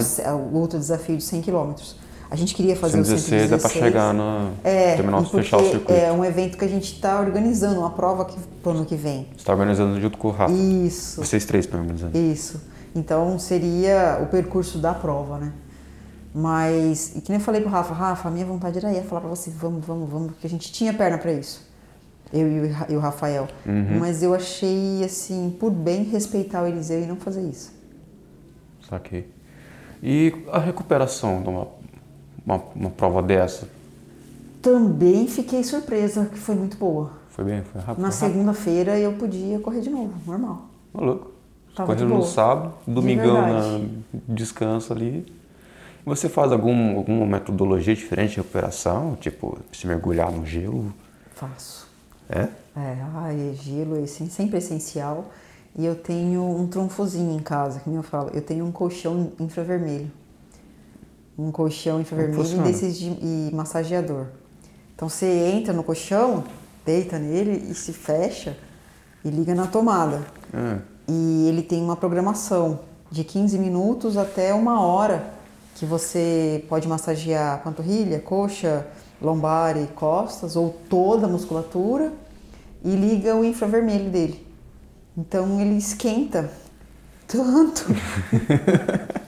o, o outro desafio de 100 quilômetros. A gente queria fazer o 116 é 116. pra chegar na. É, terminar de fechar o circuito. é um evento que a gente está organizando, uma prova que, pro ano que vem. Você tá organizando junto com o Rafa. Isso. Vocês três estão organizando. Isso. Então seria o percurso da prova, né? Mas, e que nem eu falei pro Rafa, Rafa, a minha vontade era ir falar pra você, vamos, vamos, vamos, porque a gente tinha perna pra isso. Eu e e o Rafael. Uhum. Mas eu achei, assim, por bem respeitar o Eliseu e não fazer isso. Saquei. E a recuperação de uma, uma, uma prova dessa? Também fiquei surpresa que foi muito boa. Foi bem? Foi rápido? Na segunda-feira eu podia correr de novo, normal. Ô, louco. Tava de Correndo no sábado, domingão na verdade. descanso ali. Você faz algum, alguma metodologia diferente de recuperação? Tipo, se mergulhar no gelo? Faço. É? É, ai, gelo é sempre essencial. E eu tenho um trunfozinho em casa, que nem eu falo. Eu tenho um colchão infravermelho. Um colchão infravermelho funciona? desses de e massageador. Então você entra no colchão, deita nele e se fecha e liga na tomada. É. E ele tem uma programação de 15 minutos até uma hora que você pode massagear panturrilha, coxa, lombar e costas ou toda a musculatura e liga o infravermelho dele. Então ele esquenta tanto.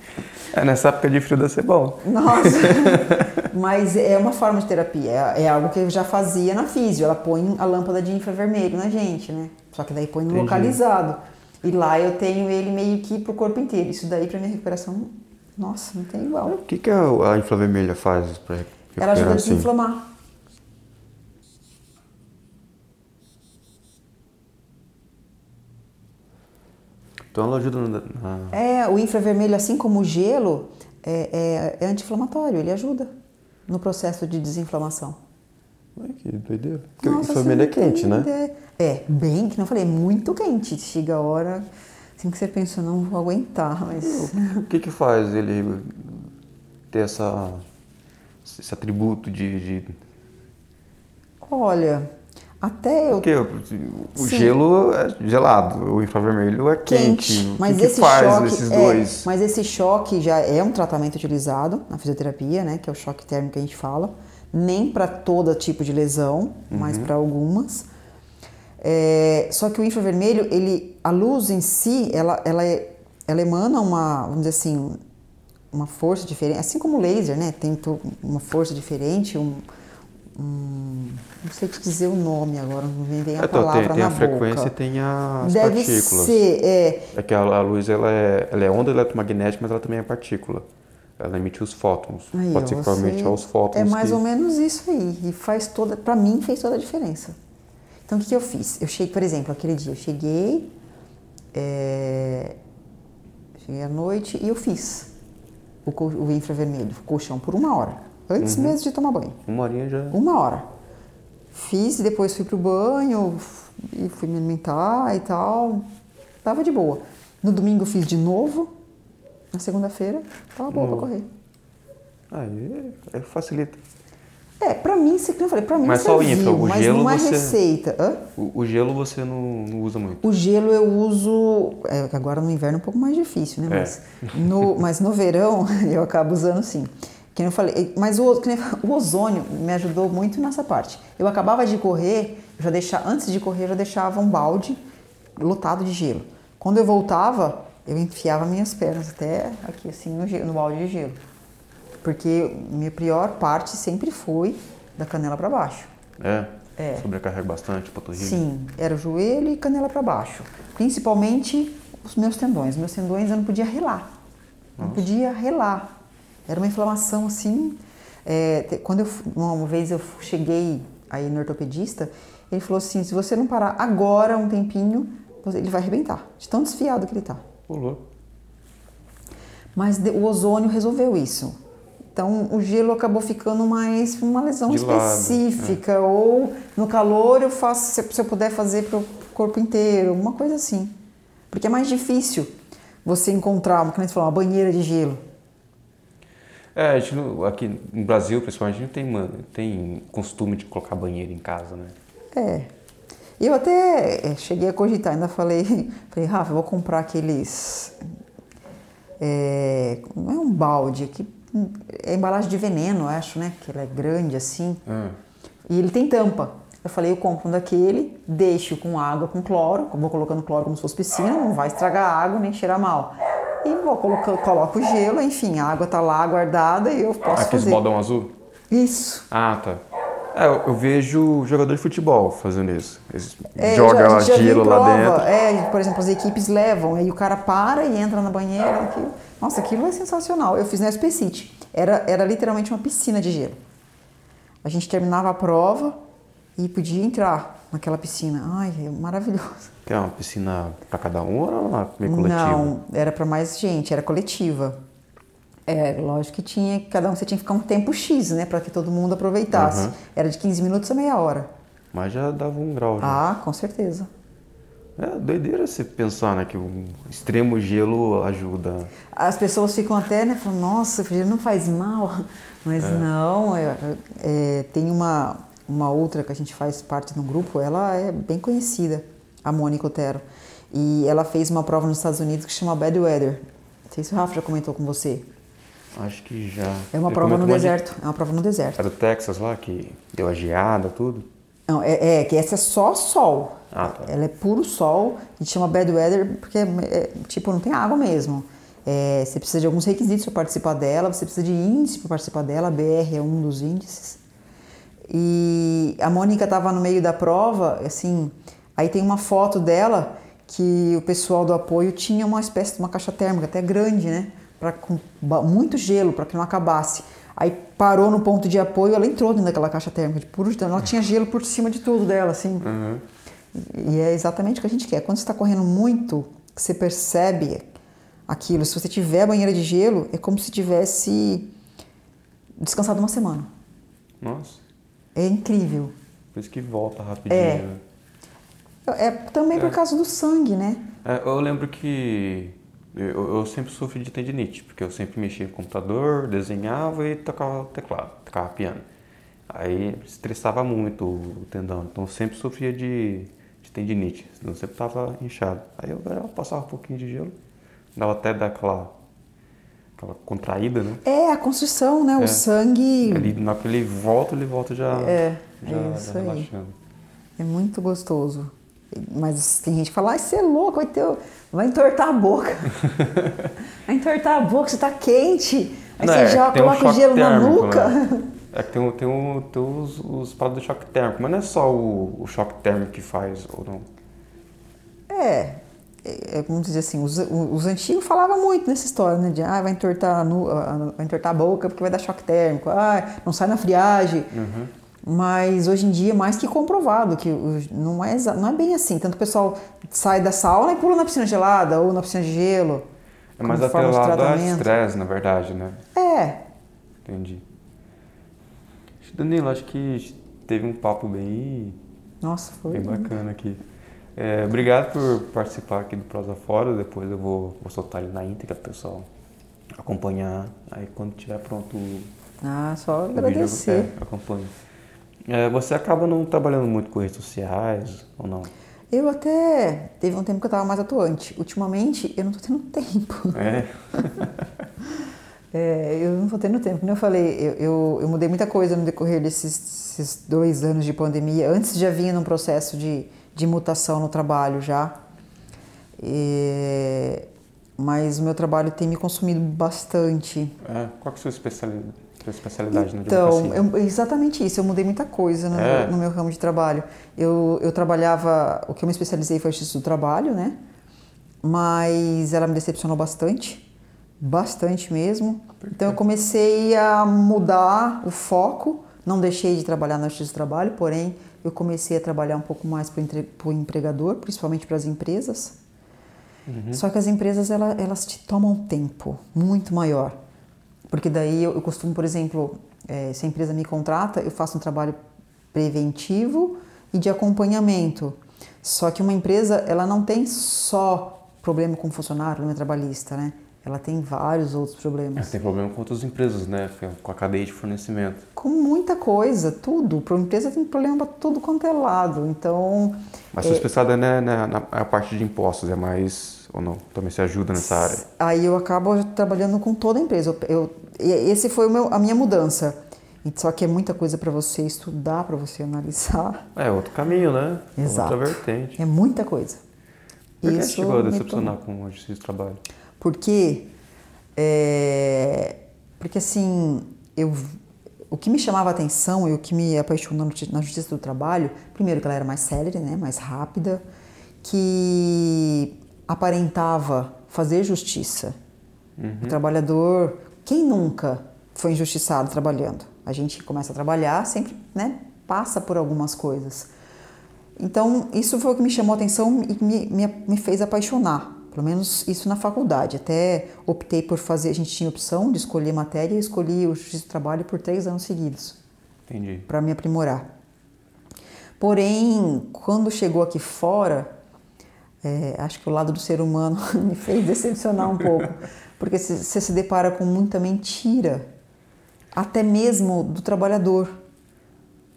É, nessa época de frio deve ser bom. Nossa! Mas é uma forma de terapia, é, é, algo que eu já fazia na físio. Ela põe a lâmpada de infravermelho na gente, né? Só que daí põe no localizado. E lá eu tenho ele meio que pro corpo inteiro. Isso daí pra minha recuperação, nossa, não tem igual. O que, que a, a infravermelha faz pra recuperar Ela ajuda a assim? Então ela ajuda na... na- É, o infravermelho, assim como o gelo, é, é, é anti-inflamatório, ele ajuda no processo de desinflamação. Ué, que doideira. Porque Nossa, infravermelho é não quente, né? ideia. É, bem, que não falei, muito quente. Chega a hora, assim que você pensa, eu não vou aguentar, mas... O que que faz ele ter essa, esse atributo de... de... Olha, até eu Porque o Sim. gelo é gelado, o infravermelho é quente. quente, O mas que, que esse faz choque, esses é, dois? mas esse choque já é um tratamento utilizado na fisioterapia, né, que é o choque térmico que a gente fala, nem para todo tipo de lesão, mas Uhum. para algumas. É, só que o infravermelho, ele, a luz em si, ela, ela, é- ela emana uma, vamos dizer assim, uma força diferente, assim como o laser, né, tem uma força diferente, um, um- não sei te dizer o nome agora, não me vem a Então, palavra tem, tem na a frequência boca. e tem as Deve partículas. ser, é, É que a, a luz ela é, ela é onda eletromagnética, mas ela também é partícula. Ela emite os fótons. Aí, Pode ser que provavelmente aos fótons. É mais que... ou menos isso aí. E faz toda, para mim fez toda a diferença. Então o que, que eu fiz? Eu cheguei, por exemplo, aquele dia eu cheguei, é, cheguei à noite e eu fiz o, o infravermelho, o colchão por uma hora, antes Uhum. mesmo de tomar banho. Uma horinha já. Uma hora. Fiz e depois fui pro banho e fui me alimentar e tal. Tava de boa. No domingo fiz de novo. Na segunda-feira, tava boa pra Novo. correr. Aí é, facilita. É, pra mim, como eu falei, pra mim Mas só o serviu, infra, o mas gelo não é você- receita. Hã? O, o gelo você não, não usa muito. O gelo eu uso, é, agora no inverno é um pouco mais difícil, né? É. Mas, no, mas no verão eu acabo usando sim. Que eu falei, mas o, o ozônio me ajudou muito nessa parte. Eu acabava de correr, já deixava, antes de correr eu já deixava um balde lotado de gelo. Quando eu voltava, eu enfiava minhas pernas até aqui assim no, gelo, no balde de gelo. Porque minha pior parte sempre foi da canela para baixo. É? É. Sobrecarrega bastante, panturrilha. Sim, era o joelho e canela para baixo. Principalmente os meus tendões. Meus tendões eu não podia relar. Não podia relar. Era uma inflamação assim. é, quando eu uma vez eu cheguei aí no ortopedista, ele falou assim: se você não parar agora um tempinho, você- ele vai arrebentar. De tão desfiado que ele tá. Louco. Mas o ozônio resolveu isso. Então o gelo acabou ficando mais uma lesão De lado, específica. Ou no calor eu faço, se, eu puder fazer para o corpo inteiro, uma coisa assim. Porque é mais difícil você encontrar, como a gente falou, uma banheira de gelo. É, a gente não- aqui no Brasil, principalmente, a gente não tem, man- tem costume de colocar banheiro em casa, né? É. Eu até é, cheguei a cogitar, ainda falei, falei, Rafa, vou comprar aqueles. É, não é um balde, aqui, é embalagem de veneno, eu acho, né? Que ela é grande assim. Ah, E ele tem tampa. Eu falei, eu compro um daquele, deixo com água, com cloro, vou colocando cloro como se fosse piscina, não vai estragar a água nem cheirar mal. E vou colocando, coloco o gelo, enfim, a água tá lá guardada e eu posso Aqueles fazer. baldão azul? Isso. Ah, tá. É, eu, eu vejo jogador de futebol fazendo isso. Eles É, gelo lá prova. dentro. É, por exemplo, as equipes levam, aí o cara para e entra na banheira. Aquilo. Nossa, aquilo é sensacional. Eu fiz na SP City. Era, era literalmente uma piscina de gelo. A gente terminava a prova e podia entrar naquela piscina. Ai, é maravilhoso. Que é uma piscina pra cada um ou era uma meio coletiva? Não, era para mais gente, era coletiva. É, lógico que tinha, cada um você tinha que ficar um tempo X, né, para que todo mundo aproveitasse. Aham. Era de 15 minutos a meia hora. Mas já dava um grau. Já. Ah, com certeza. É doideira você pensar, né? Que o extremo gelo ajuda. As pessoas ficam até, né, falando, nossa, o gelo não faz mal. Mas não, é, é, tem uma, uma outra que a gente faz parte de um grupo, ela é bem conhecida, a Mônica Otero. E ela fez uma prova nos Estados Unidos que chama Bad Weather. Não sei se o Rafa já comentou com você. Acho que já. É uma prova no uma de- deserto. É uma prova no deserto. Era do Texas lá, que deu a geada, tudo. Não, é, é que essa é só sol. Ah, tá. Ela é puro sol e chama bad weather porque é, é, tipo não tem água mesmo. É, você precisa de alguns requisitos para participar dela, você precisa de índice para participar dela, a BR é um dos índices. E a Mônica estava no meio da prova, assim, aí tem uma foto dela que o pessoal do apoio tinha uma espécie de uma caixa térmica, até grande, né? Pra, com muito gelo para que não acabasse. Aí parou no ponto de apoio, ela entrou dentro daquela caixa térmica de puro. Ela tinha gelo por cima de tudo dela, assim. Uhum. E é exatamente o que a gente quer. Quando você está correndo muito, você percebe aquilo. Se você tiver banheira de gelo, é como se tivesse descansado uma semana. Nossa. É incrível. Por isso que volta rapidinho. É. Né? É também é. por causa do sangue, né? É, eu lembro que eu, eu, sempre sofri de tendinite, porque eu sempre mexia no computador, desenhava e tocava teclado, tocava piano. Aí estressava muito o tendão, então eu sempre sofria de, de tendinite, senão sempre estava inchado. Aí eu, eu, passava um pouquinho de gelo, dava até daquela aquela contraída, né? É, a construção, né? É. O sangue. Ele, na hora que ele volta, ele volta já, é, já, é isso já relaxando. Aí. É muito gostoso. Mas tem gente que fala, ai, você é louco, vai, ter, vai entortar a boca. vai entortar a boca, você tá quente. Aí Não, você é, já coloca um gelo térmico, na nuca. Né? É que tem, tem, um, tem os, os parados do choque térmico, mas não é só o, o choque térmico que faz, ou não? É, é, vamos dizer assim, os, os antigos falavam muito nessa história, né? De ah, vai entortar, no, vai entortar a boca porque vai dar choque térmico, ah, não sai na friagem. Uhum. Mas hoje em dia é mais que comprovado que não é, não é bem assim. Tanto o pessoal sai da sauna e pula na piscina gelada ou na piscina de gelo. É mais atrelado a estresse, na verdade, né? É. Entendi. Danilo, acho que teve um papo bem. Nossa, foi. Bem bacana aqui. É, obrigado por participar aqui do Prosa Fora. Depois eu vou, vou soltar ele na íntegra, pessoal. Acompanhar. Aí quando tiver pronto. Ah, só agradecer. Vídeo, é, acompanho. É, você acaba não trabalhando muito com redes sociais ou não? Eu até teve um tempo que eu estava mais atuante. Ultimamente eu não estou tendo tempo. É. é. eu não estou tendo tempo. Como eu falei, eu, eu, eu, mudei muita coisa no decorrer desses dois anos de pandemia. Antes já vinha num processo de, de mutação no trabalho já. E, mas o meu trabalho tem me consumido bastante. É, qual é a sua especialidade? sua especialidade na Então, eu, exatamente isso. Eu mudei muita coisa no, é. meu, no meu ramo de trabalho. Eu, eu trabalhava, o que eu me especializei foi justiça do trabalho, né? Mas ela me decepcionou bastante, bastante mesmo. Então eu comecei a mudar o foco. Não deixei de trabalhar na justiça do trabalho, porém eu comecei a trabalhar um pouco mais para o empregador, principalmente para as empresas. Uhum. Só que as empresas elas, elas te tomam tempo muito maior. Porque daí eu, eu costumo, por exemplo, é, se a empresa me contrata, eu faço um trabalho preventivo e de acompanhamento. Só que uma empresa, ela não tem só problema com funcionário, problema trabalhista, né? Ela tem vários outros problemas. É, tem problema com outras empresas, né? Com a cadeia de fornecimento. Com muita coisa, tudo. Para uma empresa tem problema para tudo quanto é lado. Então. Mas sua é... especialidade é, né, na, na, parte de impostos, é mais ou não? Também se ajuda nessa área? Aí eu acabo trabalhando com toda a empresa. Eu, eu esse foi meu, a minha mudança. Só que é muita coisa para você estudar, para você analisar. É outro caminho, né? Exato. Outra vertente. É muita coisa. Por que Isso chegou a decepcionar com a justiça do trabalho? Porque, é, porque assim, eu, o que me chamava a atenção e o que me apaixonou na justiça do trabalho, primeiro que ela era mais célere, né, mais rápida, que aparentava fazer justiça. Uhum. O trabalhador, quem nunca foi injustiçado trabalhando? A gente começa a trabalhar, sempre né, passa por algumas coisas. Então, isso foi o que me chamou a atenção e me, me, me fez apaixonar. Pelo menos isso na faculdade. Até optei por fazer, a gente tinha opção de escolher matéria e escolhi o Justiça do Trabalho por três anos seguidos. Entendi. Para me aprimorar. Porém, quando chegou aqui fora, é, acho que o lado do ser humano me fez decepcionar um pouco, porque você se depara com muita mentira, até mesmo do trabalhador.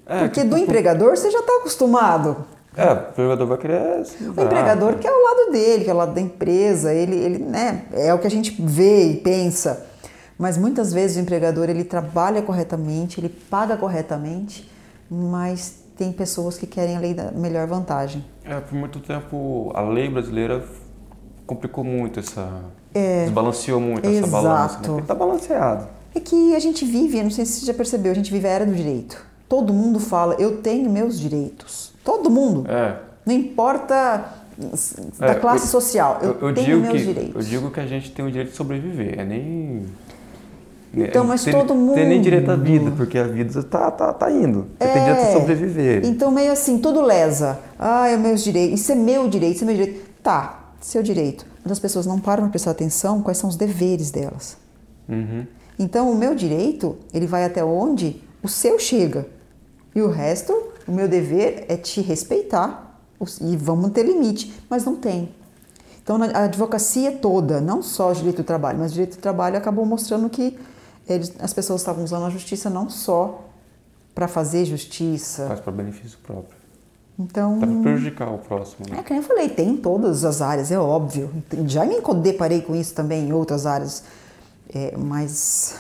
É, porque do empregador você já está acostumado. É, o empregador vai querer. O empregador que é o lado dele, que é o lado da empresa, ele, ele né, é o que a gente vê e pensa. Mas muitas vezes o empregador ele trabalha corretamente, ele paga corretamente, mas tem pessoas que querem a lei da melhor vantagem. É, por muito tempo a lei brasileira complicou muito essa. É, desbalanceou muito exato. essa balança. Né? Porque tá balanceado. É que a gente vive, não sei se você já percebeu, a gente vive a era do direito. Todo mundo fala, eu tenho meus direitos. Todo mundo. É. Não importa da é, classe eu, social, eu, eu tenho meus que, direitos. Eu digo que a gente tem o direito de sobreviver, é nem então, mas tem, todo mundo. Tem nem direito à vida, porque a vida tá, tá, tá indo. Você é, tem direito a sobreviver. Então, meio assim, tudo lesa. Ah, é meus direitos. Isso é meu direito, isso é meu direito. Tá, seu direito. Mas as pessoas não param para prestar atenção quais são os deveres delas. Uhum. Então, o meu direito, ele vai até onde o seu chega. E o resto, o meu dever é te respeitar. E vamos ter limite. Mas não tem. Então, a advocacia toda, não só o direito do trabalho, mas o direito do trabalho acabou mostrando que eles, as pessoas estavam usando a justiça não só para fazer justiça. Faz para benefício próprio. Então. Para prejudicar o próximo. Né? É que eu falei, tem em todas as áreas, é óbvio. Já me deparei com isso também em outras áreas. É, mas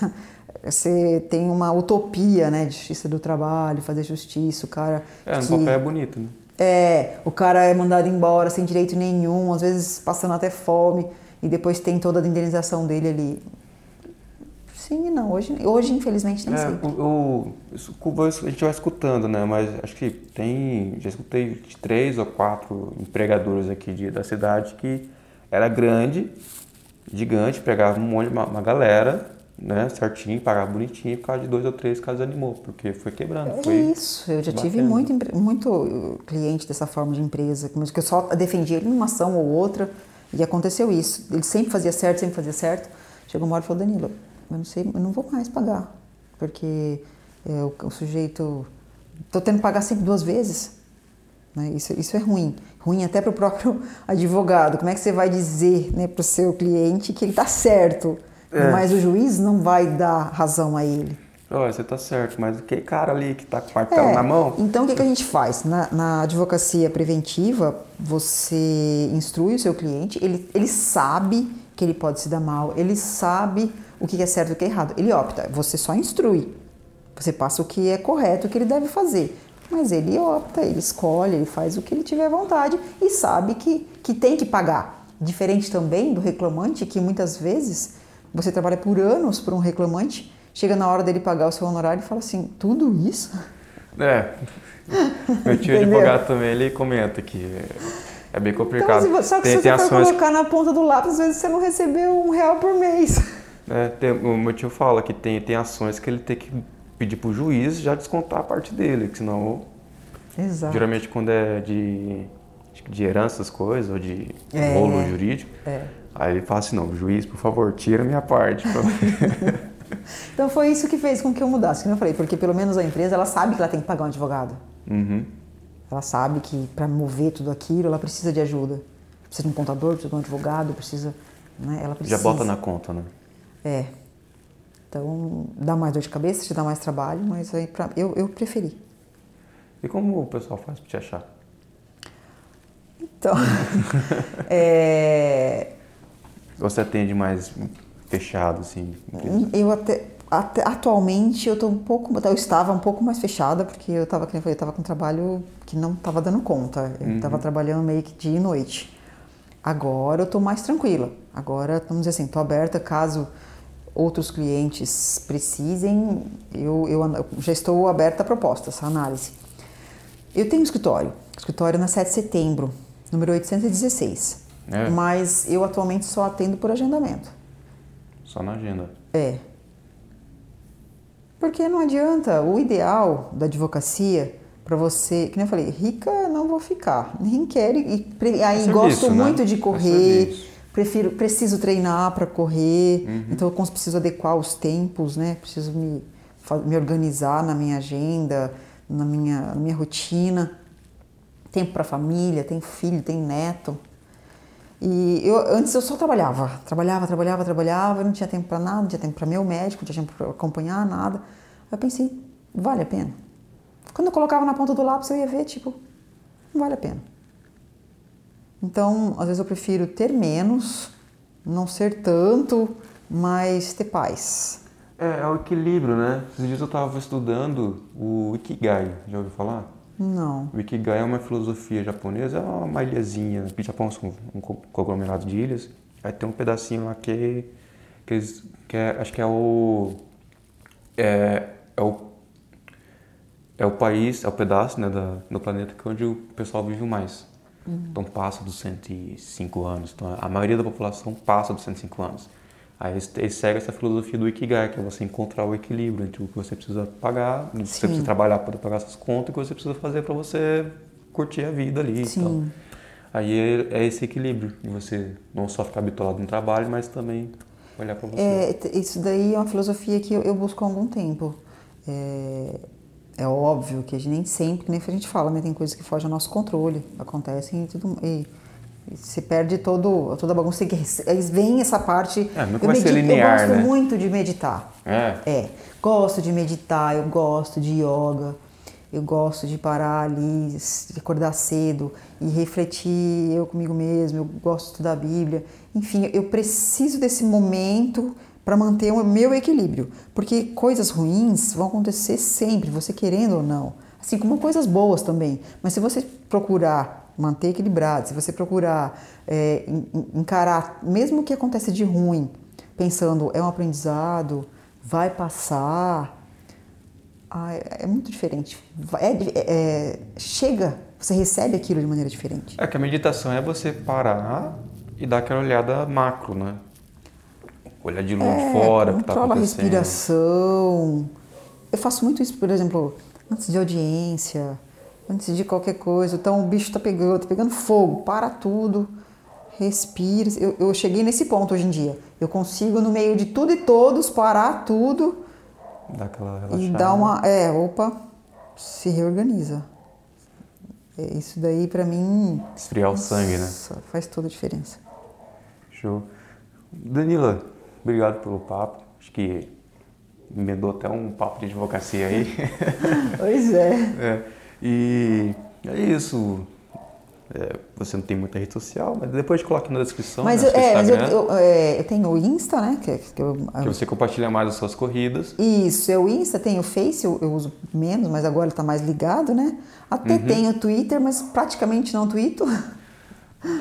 você tem uma utopia, né, de justiça do trabalho, fazer justiça, o cara. É, no que, papel é bonito, né? É, o cara é mandado embora sem direito nenhum, às vezes passando até fome, e depois tem toda a indenização dele ali. Sim e não. Hoje, hoje infelizmente, tem é, sido. O, o, a gente vai escutando, né? Mas acho que tem. Já escutei três ou quatro empregadores aqui de, da cidade que era grande, gigante, pegava um monte, uma, uma galera, né? Certinho, pagava bonitinho, por causa de dois ou três casos animou, porque foi quebrando. É foi isso. Eu já batendo. tive muito, muito cliente dessa forma de empresa, que eu só defendia ele numa ação ou outra, e aconteceu isso. Ele sempre fazia certo, sempre fazia certo. Chegou uma hora e falou, Danilo, eu não sei, eu não vou mais pagar, porque é, o, o, sujeito, estou tendo que pagar sempre duas vezes. Né? Isso, isso é ruim, ruim até para o próprio advogado. Como é que você vai dizer né, para o seu cliente que ele está certo, é. mas o juiz não vai dar razão a ele? Olha, você está certo, mas aquele cara ali que está com o martelo é, na mão. Então, o que, que a gente faz? Na, na, advocacia preventiva, você instrui o seu cliente, ele, ele sabe que ele pode se dar mal, ele sabe o que é certo e o que é errado. Ele opta, você só instrui. Você passa o que é correto, o que ele deve fazer. Mas ele opta, ele escolhe, ele faz o que ele tiver vontade e sabe que, que tem que pagar. Diferente também do reclamante, que muitas vezes você trabalha por anos por um reclamante, chega na hora dele pagar o seu honorário e fala assim: tudo isso? É. Meu tio advogado também, ele comenta que é bem complicado. Então, só que tem, se você for colocar na ponta do lápis, às vezes você não recebeu um real por mês. É, tem, o meu tio fala que tem, tem ações que ele tem que pedir para o juiz já descontar a parte dele, que senão. Exato. Geralmente quando é de, de herança, coisas, ou de é, rolo jurídico, é. aí ele fala assim, não, juiz, por favor, tira a minha parte. então foi isso que fez com que eu mudasse, como eu falei, porque pelo menos a empresa ela sabe que ela tem que pagar um advogado. Uhum. Ela sabe que para mover tudo aquilo ela precisa de ajuda. Precisa de um contador, precisa de um advogado, precisa. Né? Ela precisa. Já bota na conta, né? É. Então, dá mais dor de cabeça, te dá mais trabalho, mas aí pra, eu, eu preferi. E como o pessoal faz para te achar? Então, é... Você atende mais fechado, assim? Eu até, até atualmente eu tô um pouco, eu estava um pouco mais fechada porque eu estava, eu estava com um trabalho que não estava dando conta. Eu estava uhum. trabalhando meio que dia e noite. Agora eu estou mais tranquila. Agora, vamos dizer assim, estou aberta caso outros clientes precisem, eu, eu já estou aberta a propostas, a análise. Eu tenho um escritório, escritório na 7 de setembro, número 816. É. Mas eu atualmente só atendo por agendamento. Só na agenda? É. Porque não adianta, o ideal da advocacia para você, que nem eu falei, rica não vou ficar, nem quero, e aí é gosto né? muito de correr, prefiro, preciso treinar para correr, uhum. então eu preciso adequar os tempos, né? Preciso me, me organizar na minha agenda, na minha, na minha rotina. Tempo para família, tem filho, tem neto. E eu, antes eu só trabalhava, trabalhava, trabalhava, trabalhava, não tinha tempo para nada, não tinha tempo para meu médico, não tinha tempo para acompanhar nada. Aí eu pensei, vale a pena. Quando eu colocava na ponta do lápis, eu ia ver, tipo, não vale a pena. Então, às vezes eu prefiro ter menos, não ser tanto, mas ter paz. É, é o equilíbrio, né? Esses dias eu estava estudando o Ikigai, já ouviu falar? Não. O Ikigai é uma filosofia japonesa, é uma ilhazinha. O Japão são um conglomerado de ilhas. Aí tem um pedacinho lá que, que, eles, que é, acho que é o, é, é o é o país, é o pedaço né, da, do planeta que é onde o pessoal vive mais. Uhum. Então passa dos 105 anos. Então a maioria da população passa dos 105 anos. Aí eles, eles seguem essa filosofia do Ikigai, que é você encontrar o equilíbrio entre o que você precisa pagar, o que você precisa trabalhar para pagar essas contas e o que você precisa fazer para você curtir a vida ali. Sim. Então, aí é, é, esse equilíbrio de você não só ficar habituado no trabalho, mas também olhar para você. É, isso daí é uma filosofia que eu, eu busco há algum tempo. É, é óbvio que a gente nem sempre, nem a gente fala, né? Tem coisas que fogem ao nosso controle, acontecem e tudo. E, e se perde todo, toda a bagunça. Vem essa parte. É, não vai ser linear, eu gosto né? muito de meditar. É. É. Gosto de meditar, eu gosto de yoga, eu gosto de parar ali, de acordar cedo e refletir eu comigo mesmo, eu gosto de estudar a Bíblia. Enfim, eu preciso desse momento para manter o meu equilíbrio, porque coisas ruins vão acontecer sempre, você querendo ou não, assim como coisas boas também. Mas se você procurar manter equilibrado, se você procurar é, encarar, mesmo o que acontece de ruim, pensando é um aprendizado, vai passar, ah, é, é muito diferente. É, é, chega, você recebe aquilo de maneira diferente. É que a meditação é você parar e dar aquela olhada macro, né? olhar de longe é, fora, que tá acontecendo. a respiração. Eu faço muito isso, por exemplo, antes de audiência, antes de qualquer coisa. Então o bicho tá pegando, tá pegando fogo, para tudo, respira. Eu, eu cheguei nesse ponto hoje em dia. Eu consigo, no meio de tudo e todos, parar tudo. Dá aquela relaxada. E dar uma. É, opa, se reorganiza. É, isso daí para mim. Esfriar o sangue, né? Faz toda a diferença. Show. Danila, Obrigado pelo papo. Acho que emendou até um papo de advocacia aí. Pois é. é. E é isso. É, você não tem muita rede social, mas depois coloque na descrição. Mas, né, é, mas eu, eu, é, eu, tenho o Insta, né? Que, que, eu, que, você compartilha mais as suas corridas. Isso, é o Insta, tem o Face, eu, eu uso menos, mas agora está mais ligado, né? Até uhum. tenho o Twitter, mas praticamente não tweeto.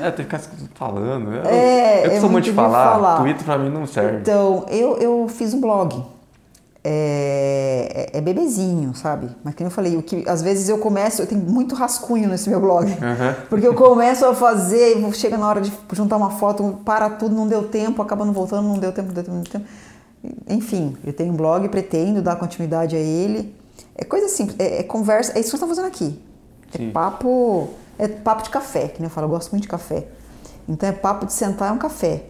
É, tem que ficar falando. Eu, é, eu costumo é te falar, falar, Twitter pra mim não serve. Então, eu, eu fiz um blog. É, é, é, bebezinho, sabe? Mas como eu falei, o que, às vezes eu começo, eu tenho muito rascunho nesse meu blog. Uhum. Porque eu começo a fazer, chega na hora de juntar uma foto, para tudo, não deu tempo, acaba não voltando, não deu tempo, não deu tempo, não deu tempo. Enfim, eu tenho um blog, pretendo dar continuidade a ele. É coisa simples, é, é conversa, é isso que nós estamos fazendo aqui. É Sim. papo é papo de café, que nem eu falo, eu gosto muito de café. Então é papo de sentar é um café.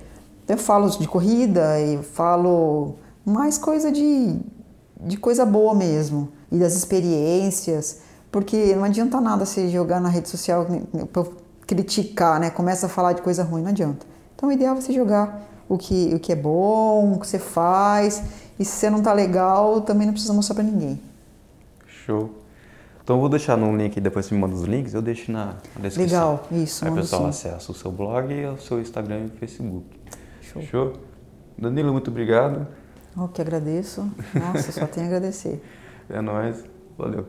Então eu falo de corrida e falo mais coisa de, de coisa boa mesmo e das experiências, porque não adianta nada você jogar na rede social para criticar, né? Começa a falar de coisa ruim, não adianta. Então o ideal é você jogar o que, o que é bom, o que você faz, e se você não tá legal, também não precisa mostrar para ninguém. Show. Então eu vou deixar no link, depois você me manda os links, eu deixo na, descrição. Legal, isso. Aí o pessoal acessa o seu blog e o seu Instagram e Facebook. Show. Show? Danilo, muito obrigado. Eu que agradeço. Nossa, só tenho a agradecer. É nóis. Valeu.